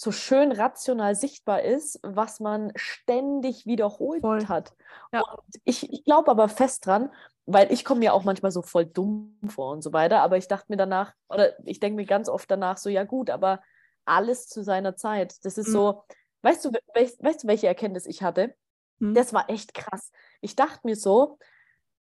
so schön rational sichtbar ist, was man ständig wiederholt Voll. hat. Ja. Und ich, ich glaube aber fest dran, weil ich komme mir auch manchmal so voll dumm vor und so weiter, aber ich dachte mir danach, oder ich denke mir ganz oft danach so, ja gut, aber alles zu seiner Zeit. Das ist Mhm. so, weißt du, wel, weißt du, welche Erkenntnis ich hatte? Mhm. Das war echt krass. Ich dachte mir so,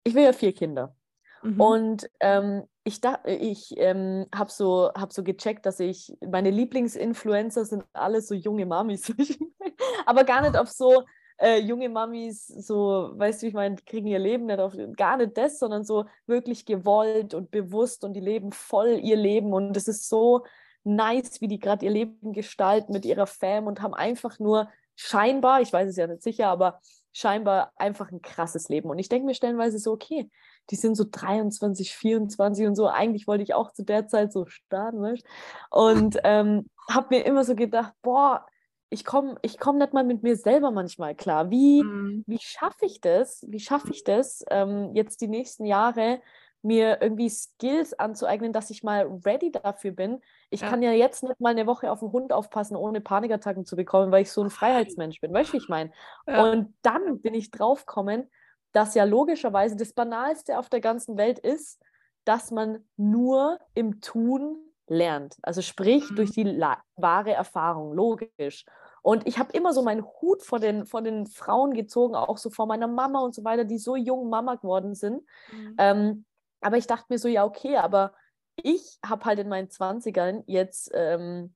ich will ja vier Kinder. Mhm. Und ähm, ich, da, ich ähm, habe so, hab so gecheckt, dass ich, meine Lieblingsinfluencer sind alle so junge Mamis. Aber gar nicht auf so äh, junge Mamis, so, weißt du, ich meine, kriegen ihr Leben nicht auf, gar nicht das, sondern so wirklich gewollt und bewusst und die leben voll ihr Leben. Und es ist so nice, wie die gerade ihr Leben gestalten mit ihrer Fam und haben einfach nur scheinbar, ich weiß es ja nicht sicher, aber scheinbar einfach ein krasses Leben. Und ich denke mir stellenweise so, okay, die sind so 23, 24 und so. Eigentlich wollte ich auch zu der Zeit so starten, weißt? Und ähm, habe mir immer so gedacht, boah, ich komme ich komm nicht mal mit mir selber manchmal klar. Wie, Mhm. wie schaffe ich das? Wie schaffe ich das, ähm, jetzt die nächsten Jahre mir irgendwie Skills anzueignen, dass ich mal ready dafür bin? Ich Ja. kann ja jetzt nicht mal eine Woche auf den Hund aufpassen, ohne Panikattacken zu bekommen, weil ich so ein Freiheitsmensch bin. Weißt du, wie ich meine? Ja. Und dann bin ich draufgekommen, dass ja logischerweise das Banalste auf der ganzen Welt ist, dass man nur im Tun lernt. Also sprich Mhm. durch die la- wahre Erfahrung, logisch. Und ich habe immer so meinen Hut vor den, vor den Frauen gezogen, auch so vor meiner Mama und so weiter, die so jung Mama geworden sind. Mhm. Ähm, aber ich dachte mir so, ja, okay, aber ich habe halt in meinen 20ern jetzt ähm,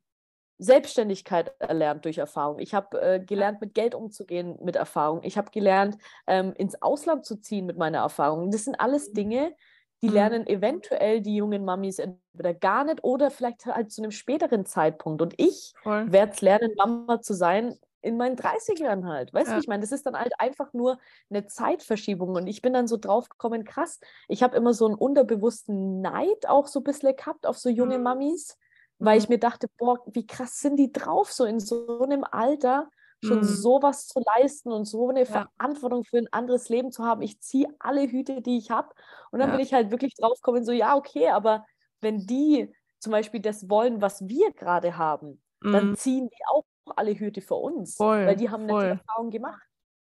Selbstständigkeit erlernt durch Erfahrung. Ich habe äh, gelernt, mit Geld umzugehen mit Erfahrung. Ich habe gelernt, ähm, ins Ausland zu ziehen mit meiner Erfahrung. Das sind alles Dinge, die Mhm. lernen eventuell die jungen Mamis entweder gar nicht oder vielleicht halt zu einem späteren Zeitpunkt. Und ich werde es lernen, Mama zu sein in meinen 30ern halt. Weißt du, Ja. ich meine? Das ist dann halt einfach nur eine Zeitverschiebung. Und ich bin dann so drauf gekommen, krass, ich habe immer so einen unterbewussten Neid auch so ein bisschen gehabt auf so junge Mhm. Mamis, weil ich mir dachte, boah, wie krass sind die drauf, so in so einem Alter schon Mhm. sowas zu leisten und so eine Ja. Verantwortung für ein anderes Leben zu haben. Ich ziehe alle Hüte, die ich habe. Und dann Ja. bin ich halt wirklich drauf gekommen, so, ja, okay, aber wenn die zum Beispiel das wollen, was wir gerade haben, dann Mhm. ziehen die auch alle Hüte für uns, weil Voll, die haben voll. Erfahrung gemacht,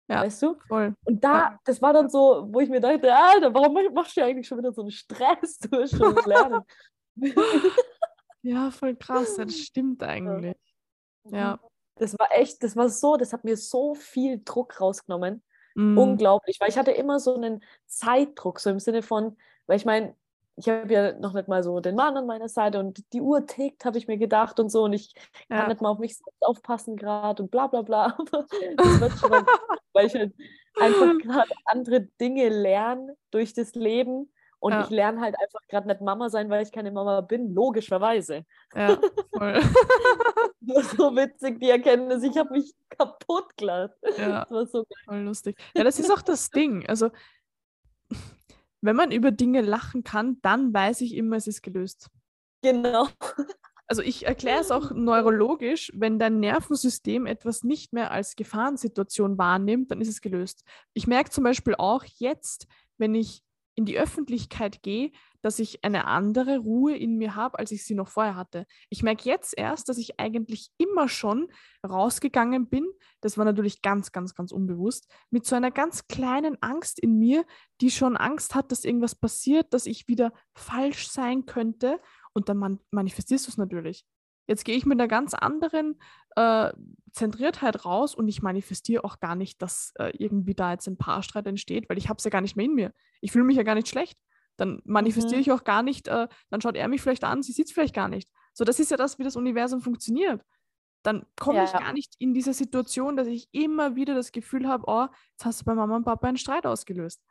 Ja. weißt du? Voll. Und da, das war dann so, wo ich mir dachte, Alter, warum mach- machst du eigentlich schon wieder so einen Stress? Du willst schon lernen. Ja, voll krass. Das stimmt eigentlich. Ja. Das war echt, das war so, das hat mir so viel Druck rausgenommen. Mhm. Unglaublich, weil ich hatte immer so einen Zeitdruck, so im Sinne von, weil ich meine, ich habe ja noch nicht mal so den Mann an meiner Seite und die Uhr tickt, habe ich mir gedacht und so und ich kann Ja. nicht mal auf mich selbst aufpassen gerade und bla bla bla. Aber das wird schon, weil ich halt einfach gerade andere Dinge lerne durch das Leben und Ja. ich lerne halt einfach gerade nicht Mama sein, weil ich keine Mama bin, logischerweise. Ja, voll. So witzig, die Erkenntnis, ich habe mich kaputt gelacht. Ja. Das war so Voll lustig. Ja, das ist auch das Ding. Also, wenn man über Dinge lachen kann, dann weiß ich immer, es ist gelöst. genau. Also ich erkläre es auch neurologisch, wenn dein Nervensystem etwas nicht mehr als Gefahrensituation wahrnimmt, dann ist es gelöst. Ich merke zum Beispiel auch jetzt, wenn ich in die Öffentlichkeit gehe, dass ich eine andere Ruhe in mir habe, als ich sie noch vorher hatte. Ich merke jetzt erst, dass ich eigentlich immer schon rausgegangen bin, das war natürlich ganz, ganz, ganz unbewusst, mit so einer ganz kleinen Angst in mir, die schon Angst hat, dass irgendwas passiert, dass ich wieder falsch sein könnte. Und dann man manifestierst du es natürlich. Jetzt gehe ich mit einer ganz anderen äh, Zentriertheit raus und ich manifestiere auch gar nicht, dass äh, irgendwie da jetzt ein Paarstreit entsteht, weil ich habe es ja gar nicht mehr in mir. Ich fühle mich ja gar nicht schlecht. Dann manifestiere Mhm. ich auch gar nicht, äh, dann schaut er mich vielleicht an, sie sieht es vielleicht gar nicht. So, das ist ja das, wie das Universum funktioniert. dann komme ich Ja. gar nicht in diese Situation, dass ich immer wieder das Gefühl habe, oh, jetzt hast du bei Mama und Papa einen Streit ausgelöst.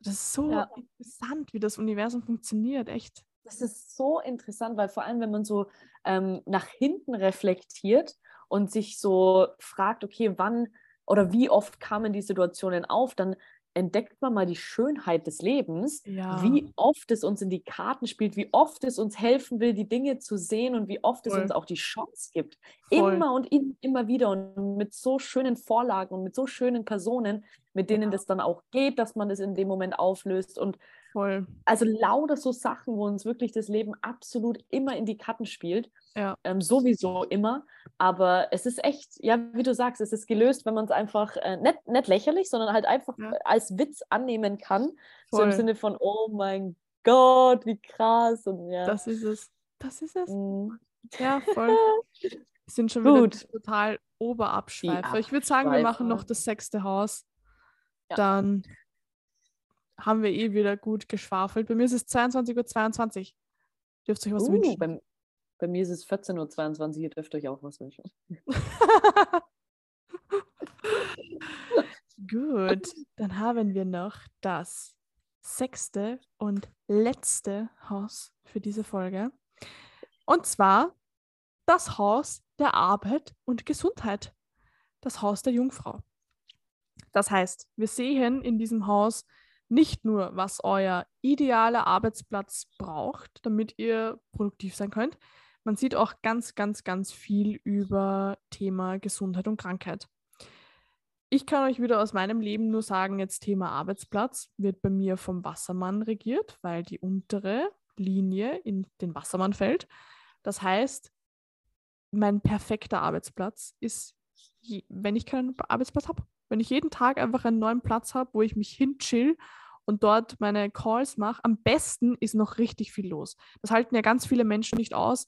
Das ist so Ja. interessant, wie das Universum funktioniert, echt. Das ist so interessant, weil vor allem, wenn man so ähm, nach hinten reflektiert und sich so fragt, okay, wann oder wie oft kamen die Situationen auf, dann entdeckt man mal die Schönheit des Lebens, Ja. wie oft es uns in die Karten spielt, wie oft es uns helfen will, die Dinge zu sehen und wie oft es Voll. uns auch die Chance gibt. Voll. Immer und im- immer wieder und mit so schönen Vorlagen und mit so schönen Personen, mit denen Ja. das dann auch geht, dass man das in dem Moment auflöst und Voll. also lauter so Sachen, wo uns wirklich das Leben absolut immer in die Karten spielt. Ja. Ähm, sowieso immer. Aber es ist echt, ja, wie du sagst, es ist gelöst, wenn man es einfach äh, nicht, nicht lächerlich, sondern halt einfach Ja. als Witz annehmen kann. So im Voll. Sinne von, oh mein Gott, wie krass. Und ja. Das ist es. Das ist es. mm, Ja, voll. Wir sind schon wieder Gut. total Oberabschweifer. Ich würde sagen, wir machen noch das sechste Haus. Ja. Dann haben wir eh wieder gut geschwafelt. Bei mir ist es 22.22 Uhr. Dürft ihr euch was uh, wünschen? bei, bei mir ist es 14.22 Uhr, ihr dürft euch auch was wünschen. Gut, dann haben wir noch das sechste und letzte Haus für diese Folge. Und zwar das Haus der Arbeit und Gesundheit. Das Haus der Jungfrau. Das heißt, wir sehen in diesem Haus nicht nur, was euer idealer Arbeitsplatz braucht, damit ihr produktiv sein könnt. Man sieht auch ganz, ganz, ganz viel über Thema Gesundheit und Krankheit. Ich kann euch wieder aus meinem Leben nur sagen, jetzt Thema Arbeitsplatz wird bei mir vom Wassermann regiert, weil die untere Linie in den Wassermann fällt. Das heißt, mein perfekter Arbeitsplatz ist, wenn ich keinen Arbeitsplatz habe. Wenn ich jeden Tag einfach einen neuen Platz habe, wo ich mich hinchill und dort meine Calls mache, am besten ist noch richtig viel los. Das halten ja ganz viele Menschen nicht aus,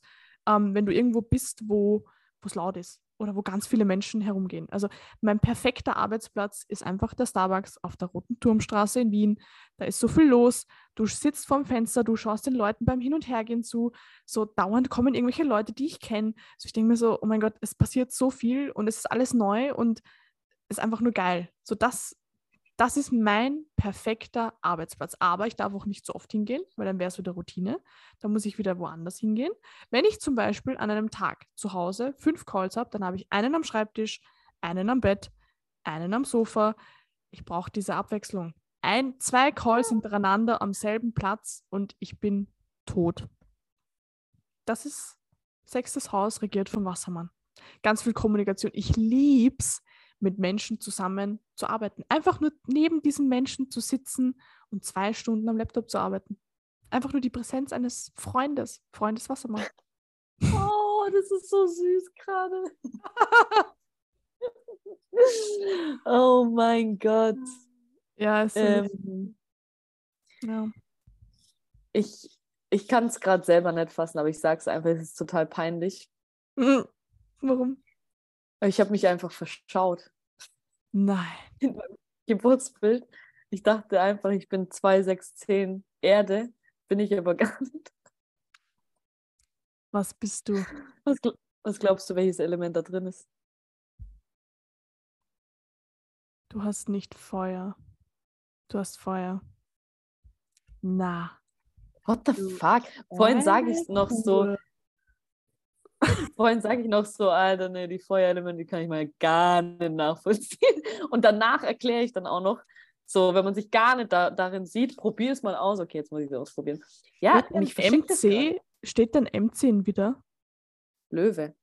ähm, wenn du irgendwo bist, wo es laut ist oder wo ganz viele Menschen herumgehen. Also mein perfekter Arbeitsplatz ist einfach der Starbucks auf der Roten Turmstraße in Wien. Da ist so viel los. Du sitzt vorm Fenster, du schaust den Leuten beim Hin- und Hergehen zu. So dauernd kommen irgendwelche Leute, die ich kenne. Also ich denke mir so, oh mein Gott, es passiert so viel und es ist alles neu und es ist einfach nur geil. So das, das ist mein perfekter Arbeitsplatz. Aber ich darf auch nicht so oft hingehen, weil dann wäre es wieder Routine. Da muss ich wieder woanders hingehen. Wenn ich zum Beispiel an einem Tag zu Hause fünf Calls habe, dann habe ich einen am Schreibtisch, einen am Bett, einen am Sofa. Ich brauche diese Abwechslung. Ein, zwei Calls hintereinander am selben Platz und ich bin tot. Das ist sechstes Haus, regiert vom Wassermann. Ganz viel Kommunikation. Ich lieb's, mit Menschen zusammen zu arbeiten. Einfach nur neben diesen Menschen zu sitzen und zwei Stunden am Laptop zu arbeiten. Einfach nur die Präsenz eines Freundes, Freundes Wassermann. Oh, das ist so süß gerade. oh mein Gott. Ja, es Ähm, ist, ja. ich ich kann es gerade selber nicht fassen, aber ich sage es einfach, es ist total peinlich. Mhm. Warum? Ich habe mich einfach verschaut Nein. in meinem Geburtsbild. Ich dachte einfach, ich bin 2610 Erde, bin ich aber gar nicht. Was bist du? Was, gl was glaubst du, welches Element da drin ist? Du hast nicht Feuer. Du hast Feuer. Na. What the fuck? Vorhin sage ich es noch so. vorhin sage ich noch so, Alter, ne, die Feuerelemente, kann ich mal gar nicht nachvollziehen. Und danach erkläre ich dann auch noch, so, wenn man sich gar nicht da, darin sieht, probier es mal aus. Okay, jetzt muss ich es ausprobieren. Ja, das gerade. MC, steht denn MC wieder? Löwe.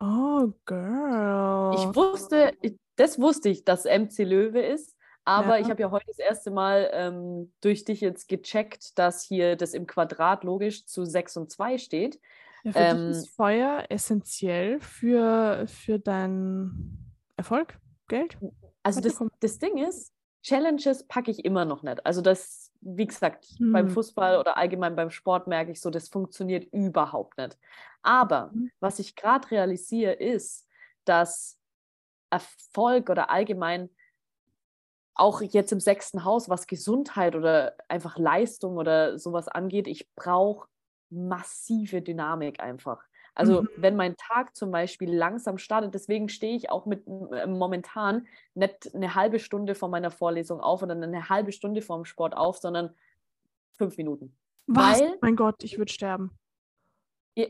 Oh, girl. Ich wusste, ich, das wusste ich, dass MC Löwe ist, aber Ja. ich habe ja heute das erste Mal ähm, durch dich jetzt gecheckt, dass hier das im Quadrat logisch zu 6 und 2 steht. Ja, für ähm, dich ist Feuer essentiell für, für deinen Erfolg, Geld? Also das, das Ding ist, Challenges packe ich immer noch nicht. Also das, wie gesagt, beim Hm. Fußball oder allgemein beim Sport merke ich so, das funktioniert überhaupt nicht. Aber Mhm. was ich gerade realisiere, ist, dass Erfolg oder allgemein auch jetzt im sechsten Haus, was Gesundheit oder einfach Leistung oder sowas angeht, ich brauche massive Dynamik einfach. Also Mhm. wenn mein Tag zum Beispiel langsam startet, deswegen stehe ich auch mit äh, momentan nicht eine halbe Stunde vor meiner Vorlesung auf oder eine halbe Stunde vor dem Sport auf, sondern fünf Minuten. Was? Weil- mein Gott, ich würde sterben.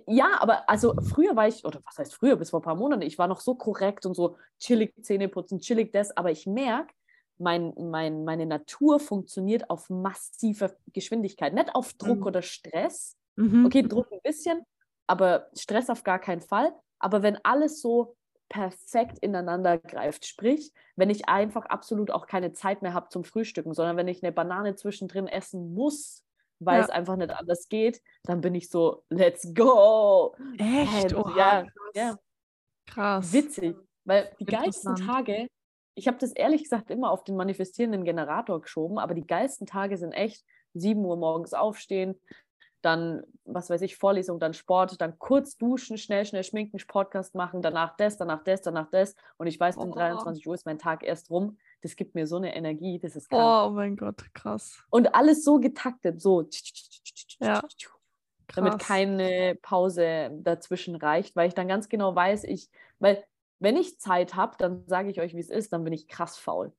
Ja, aber also früher war ich, oder was heißt früher, bis vor ein paar Monaten, ich war noch so korrekt und so chillig Zähne putzen, chillig das, aber ich merke, mein, mein, meine Natur funktioniert auf massiver Geschwindigkeit, nicht auf Druck Mhm. oder Stress. Mhm. Okay, Druck ein bisschen, aber Stress auf gar keinen Fall. Aber wenn alles so perfekt ineinander greift, sprich, wenn ich einfach absolut auch keine Zeit mehr habe zum Frühstücken, sondern wenn ich eine Banane zwischendrin essen muss, weil Ja. es einfach nicht anders geht, dann bin ich so, let's go. Echt? Oha, ja, krass. ja. Krass. Witzig, weil die geilsten. Tage, ich habe das ehrlich gesagt immer auf den manifestierenden Generator geschoben, aber die geilsten Tage sind echt 7 Uhr morgens aufstehen, dann, was weiß ich, Vorlesung, dann Sport, dann kurz duschen, schnell, schnell schminken, Podcast machen, danach das, danach das, danach das. Und ich weiß, um Oh. 23 Uhr ist mein Tag erst rum. Das gibt mir so eine Energie, das ist krank. Oh mein Gott, krass. Und alles so getaktet, so. Ja. damit Krass. keine Pause dazwischen reicht, weil ich dann ganz genau weiß, ich, weil wenn ich Zeit habe, dann sage ich euch, wie es ist, dann bin ich krass faul.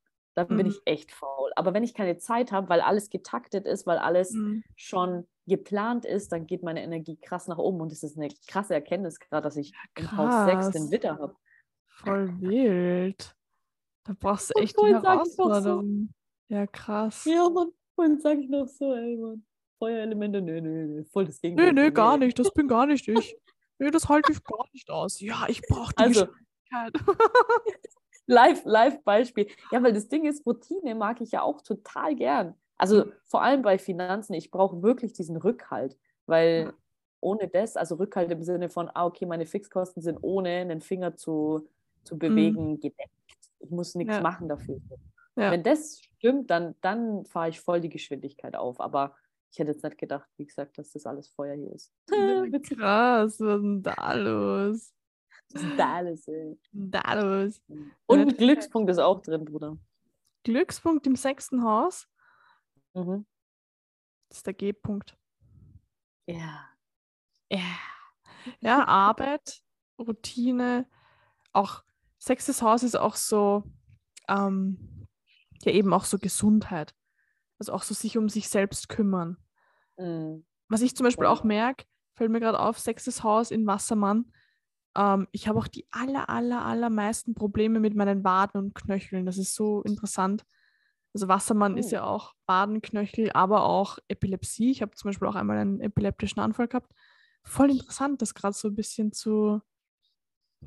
Dann bin Mhm. ich echt faul. Aber wenn ich keine Zeit habe, weil alles getaktet ist, weil alles Mhm. schon geplant ist, dann geht meine Energie krass nach oben. Und es ist eine krasse Erkenntnis gerade, dass ich im Haus 6 den. Witter habe. Voll wild. Da brauchst du Und echt sag ich doch so. Herausforderung. Ja, krass. Ja, Mann, vorhin sage ich noch so, ey, Mann. Feuerelemente, nö, nö, nö, voll das Nö, Gegenteil. nö, von gar nicht. Das bin gar nicht ich. Nö, das halte ich gar nicht aus. Ja, ich brauche die Also, Geschwindigkeit. Live, Live-Beispiel. Ja, weil das Ding ist, Routine mag ich ja auch total gern. Also Mhm. vor allem bei Finanzen, ich brauche wirklich diesen Rückhalt, weil ohne das, also Rückhalt im Sinne von, ah, okay, meine Fixkosten sind ohne einen Finger zu, zu Mhm. bewegen gedeckt. Ich muss nichts Ja. machen dafür. Ja. Wenn das stimmt, dann, dann fahre ich voll die Geschwindigkeit auf. Aber ich hätte jetzt nicht gedacht, wie gesagt, dass das alles Feuer hier ist. Witzig. Krass, was ist denn da los? Da alles, ey? Da los? Und ein Glückspunkt ist auch drin, Bruder. Glückspunkt im sechsten Haus Mhm. das ist der G-Punkt. Ja. Ja. Ja, Arbeit, Routine, auch sechstes Haus ist auch so, ähm, ja eben auch so Gesundheit. Also auch so sich um sich selbst kümmern. Mhm. Was ich zum Beispiel auch merke, fällt mir gerade auf, sechstes Haus in Wassermann. Ähm, ich habe auch die aller, aller, allermeisten Probleme mit meinen Waden und Knöcheln. Das ist so interessant. Also Wassermann ist Oh. ja auch Wadenknöchel, aber auch Epilepsie. Ich habe zum Beispiel auch einmal einen epileptischen Anfall gehabt. Voll interessant, das gerade so ein bisschen zu,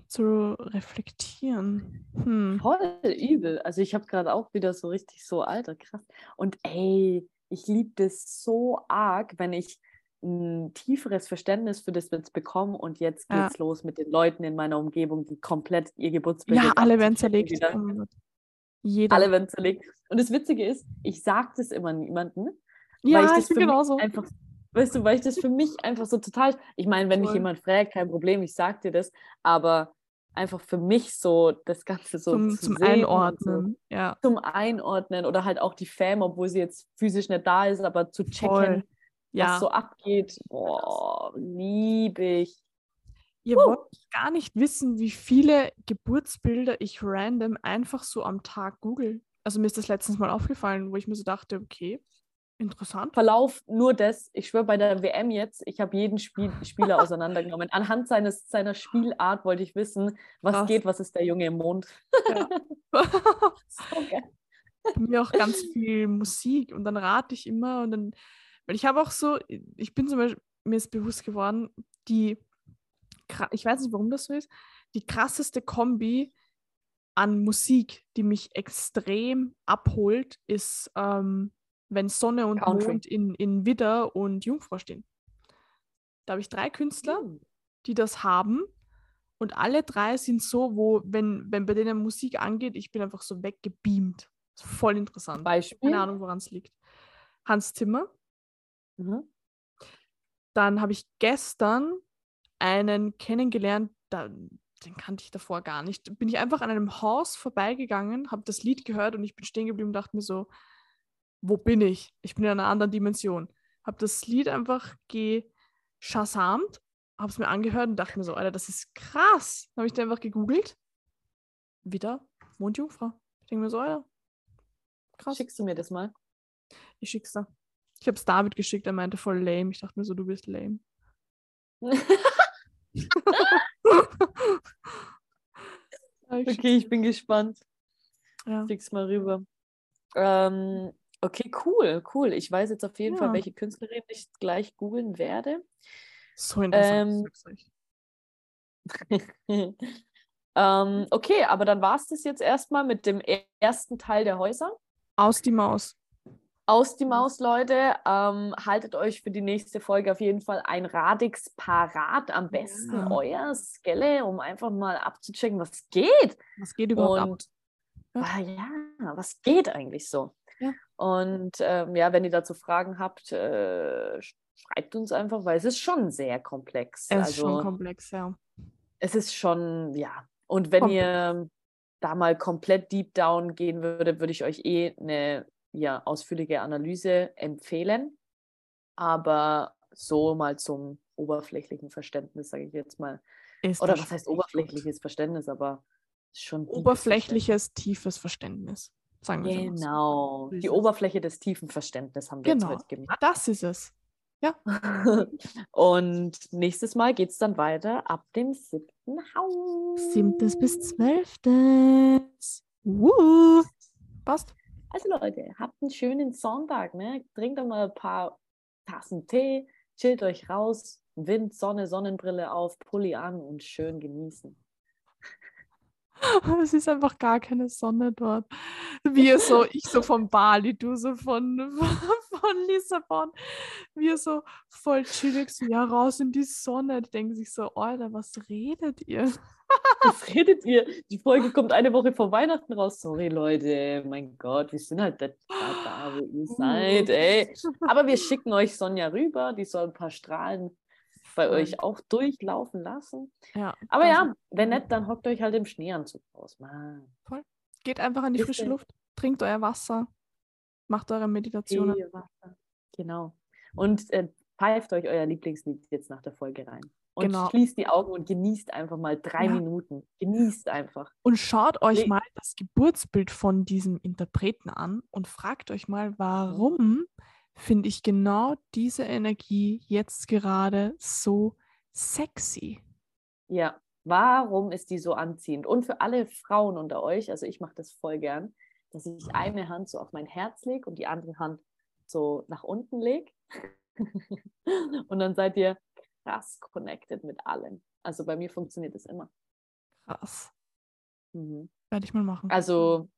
zu reflektieren. Hm. Voll übel. Also ich habe gerade auch wieder so richtig so, alter, krass. Und ey, ich liebe das so arg, wenn ich ein tieferes Verständnis für das jetzt bekomme und jetzt Ja. geht's los mit den Leuten in meiner Umgebung, die komplett ihr Geburtsbild Ja, alle werden zerlegt. Oh. Jeder. Alle werden zerlegt. Und das Witzige ist, ich sage das immer niemandem, ja, weil ich ich, das für mich genauso. einfach, weißt du, weil ich das für mich einfach so total, ich meine, wenn mich Voll. jemand fragt, kein Problem, ich sag dir das, aber einfach für mich so das Ganze so zum zu zum und so Einordnen. Ja, zum Einordnen oder halt auch die Fam, obwohl sie jetzt physisch nicht da ist, aber zu checken, voll. Was Ja. so abgeht. Boah, liebe ich. Ihr wollt gar nicht wissen, wie viele Geburtsbilder ich random einfach so am Tag google. Also mir ist das letztens mal aufgefallen, wo ich mir so dachte, okay, interessant. Verlauf nur das, ich schwöre bei der WM jetzt, ich habe jeden Spiel, Spieler auseinandergenommen. Anhand seines, seiner Spielart wollte ich wissen, was Krass. geht, was ist der Junge im Mond. Ja. So geil. Mir auch ganz viel Musik und dann rate ich immer und dann, weil ich habe auch so, ich bin zum Beispiel, mir ist bewusst geworden, die, ich weiß nicht, warum das so ist, die krasseste Kombi an Musik, die mich extrem abholt, ist, ähm, wenn Sonne und Country. Mond in, in Widder und Jungfrau stehen. Da habe ich drei Künstler, die das haben. Und alle drei sind so, wo, wenn, wenn bei denen Musik angeht, ich bin einfach so weggebeamt. Voll interessant. Beispiel. Keine Ahnung, woran es liegt. Hans Zimmer. Mhm. Dann habe ich gestern einen kennengelernt, da, den kannte ich davor gar nicht. Bin ich einfach an einem Haus vorbeigegangen, habe das Lied gehört und ich bin stehen geblieben und dachte mir so, wo bin ich? Ich bin in einer anderen Dimension. Habe das Lied einfach geschasamt, habe es mir angehört und dachte mir so, Alter, das ist krass. Habe ich dann einfach gegoogelt. Wieder Mondjungfrau. Ich denke mir so, Alter, krass. Schickst du mir das mal? Ich schick's da. Ich habe es David geschickt, er meinte voll lame. Ich dachte mir so, du bist lame. Ich okay, ich bin gespannt. Ja. Schick's mal rüber. Ähm, okay, cool, cool. Ich weiß jetzt auf jeden Fall, Ja. welche Künstlerin ich gleich googeln werde. So interessant. Ähm, ähm, okay, aber dann war es das jetzt erstmal mit dem ersten Teil der Häuser. Aus die Maus. Aus die Maus, Leute. Ähm, haltet euch für die nächste Folge auf jeden Fall ein Radix parat. Am besten Ja. euer Skelle, um einfach mal abzuchecken, was geht. Was geht überhaupt ab? Und Ja. ah, ja, was geht eigentlich so? Ja. Und ähm, ja, wenn ihr dazu Fragen habt, äh, sch- schreibt uns einfach, weil es ist schon sehr komplex. Ist also schon komplex, ja. es ist schon, ja. Und wenn Komplex. ihr da mal komplett deep down gehen würdet, würde ich euch eh eine ja, ausführliche Analyse empfehlen. Aber so mal zum oberflächlichen Verständnis, sage ich jetzt mal. Ist Oder was heißt oberflächliches Verständnis, aber schon Oberflächliches, tiefes Verständnis. Sagen wir Verständnis. Genau. So Die. Oberfläche des tiefen Verständnisses haben wir Genau. jetzt heute gemacht. Das ist es. Und nächstes Mal geht es dann weiter ab dem siebten Haus. Siebtes bis zwölftes. Uh. Passt. Also Leute, habt einen schönen Sonntag, ne? Trinkt doch mal ein paar Tassen Tee, chillt euch raus, Wind, Sonne, Sonnenbrille auf, Pulli an und schön genießen. Es ist einfach gar keine Sonne dort. Wir so, ich so von Bali, du so von, von Lissabon. Wir so voll chillig, so ja, raus in die Sonne. Die denken sich so, Alter, was redet ihr? Was redet ihr? Die Folge kommt eine Woche vor Weihnachten raus. Sorry, Leute. Mein Gott, wir sind halt da, da wo ihr seid, ey. Aber wir schicken euch Sonja rüber. Die soll ein paar Strahlen bei Voll. euch auch durchlaufen lassen. Ja, Aber ja, wenn nicht, dann hockt euch halt im Schneeanzug aus. Mann. Geht einfach an die Ist frische Luft, trinkt euer Wasser, macht eure Meditationen. Genau. Und äh, pfeift euch euer Lieblingslied jetzt nach der Folge rein. Und Genau. schließt die Augen und genießt einfach mal drei Ja. Minuten. Genießt einfach. Und schaut euch Le- mal das Geburtsbild von diesem Interpreten an und fragt euch mal, warum finde ich genau diese Energie jetzt gerade so sexy? Ja. Warum ist die so anziehend? Und für alle Frauen unter euch, also ich mache das voll gern, dass ich eine Hand so auf mein Herz lege und die andere Hand so nach unten lege. und dann seid ihr krass connected mit allem. Also bei mir funktioniert das immer. Krass. Mhm. Werde ich mal machen. Also,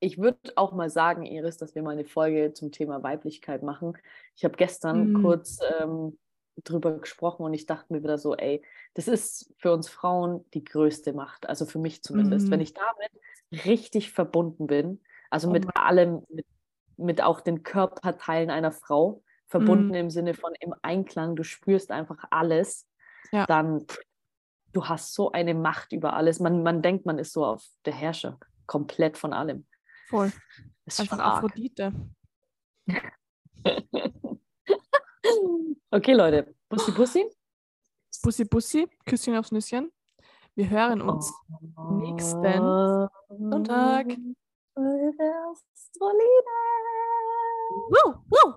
ich würde auch mal sagen, Iris, dass wir mal eine Folge zum Thema Weiblichkeit machen. Ich habe gestern Mm. kurz ähm, drüber gesprochen und ich dachte mir wieder so, ey, das ist für uns Frauen die größte Macht. Also für mich zumindest. Mhm. Wenn ich damit richtig verbunden bin, also Oh mit allem, mit, mit auch den Körperteilen einer Frau, verbunden Mhm. im Sinne von im Einklang, du spürst einfach alles, Ja. dann pff, du hast so eine Macht über alles. Man, man denkt, man ist so auf der Herrscher, komplett von allem. Voll. Das ist Einfach stark. Aphrodite. okay, Leute. Bussi, Bussi. Bussi, Bussi, Küsschen aufs Nüsschen. Wir hören uns. nächsten Sonntag. Astrolina. Woo, woo.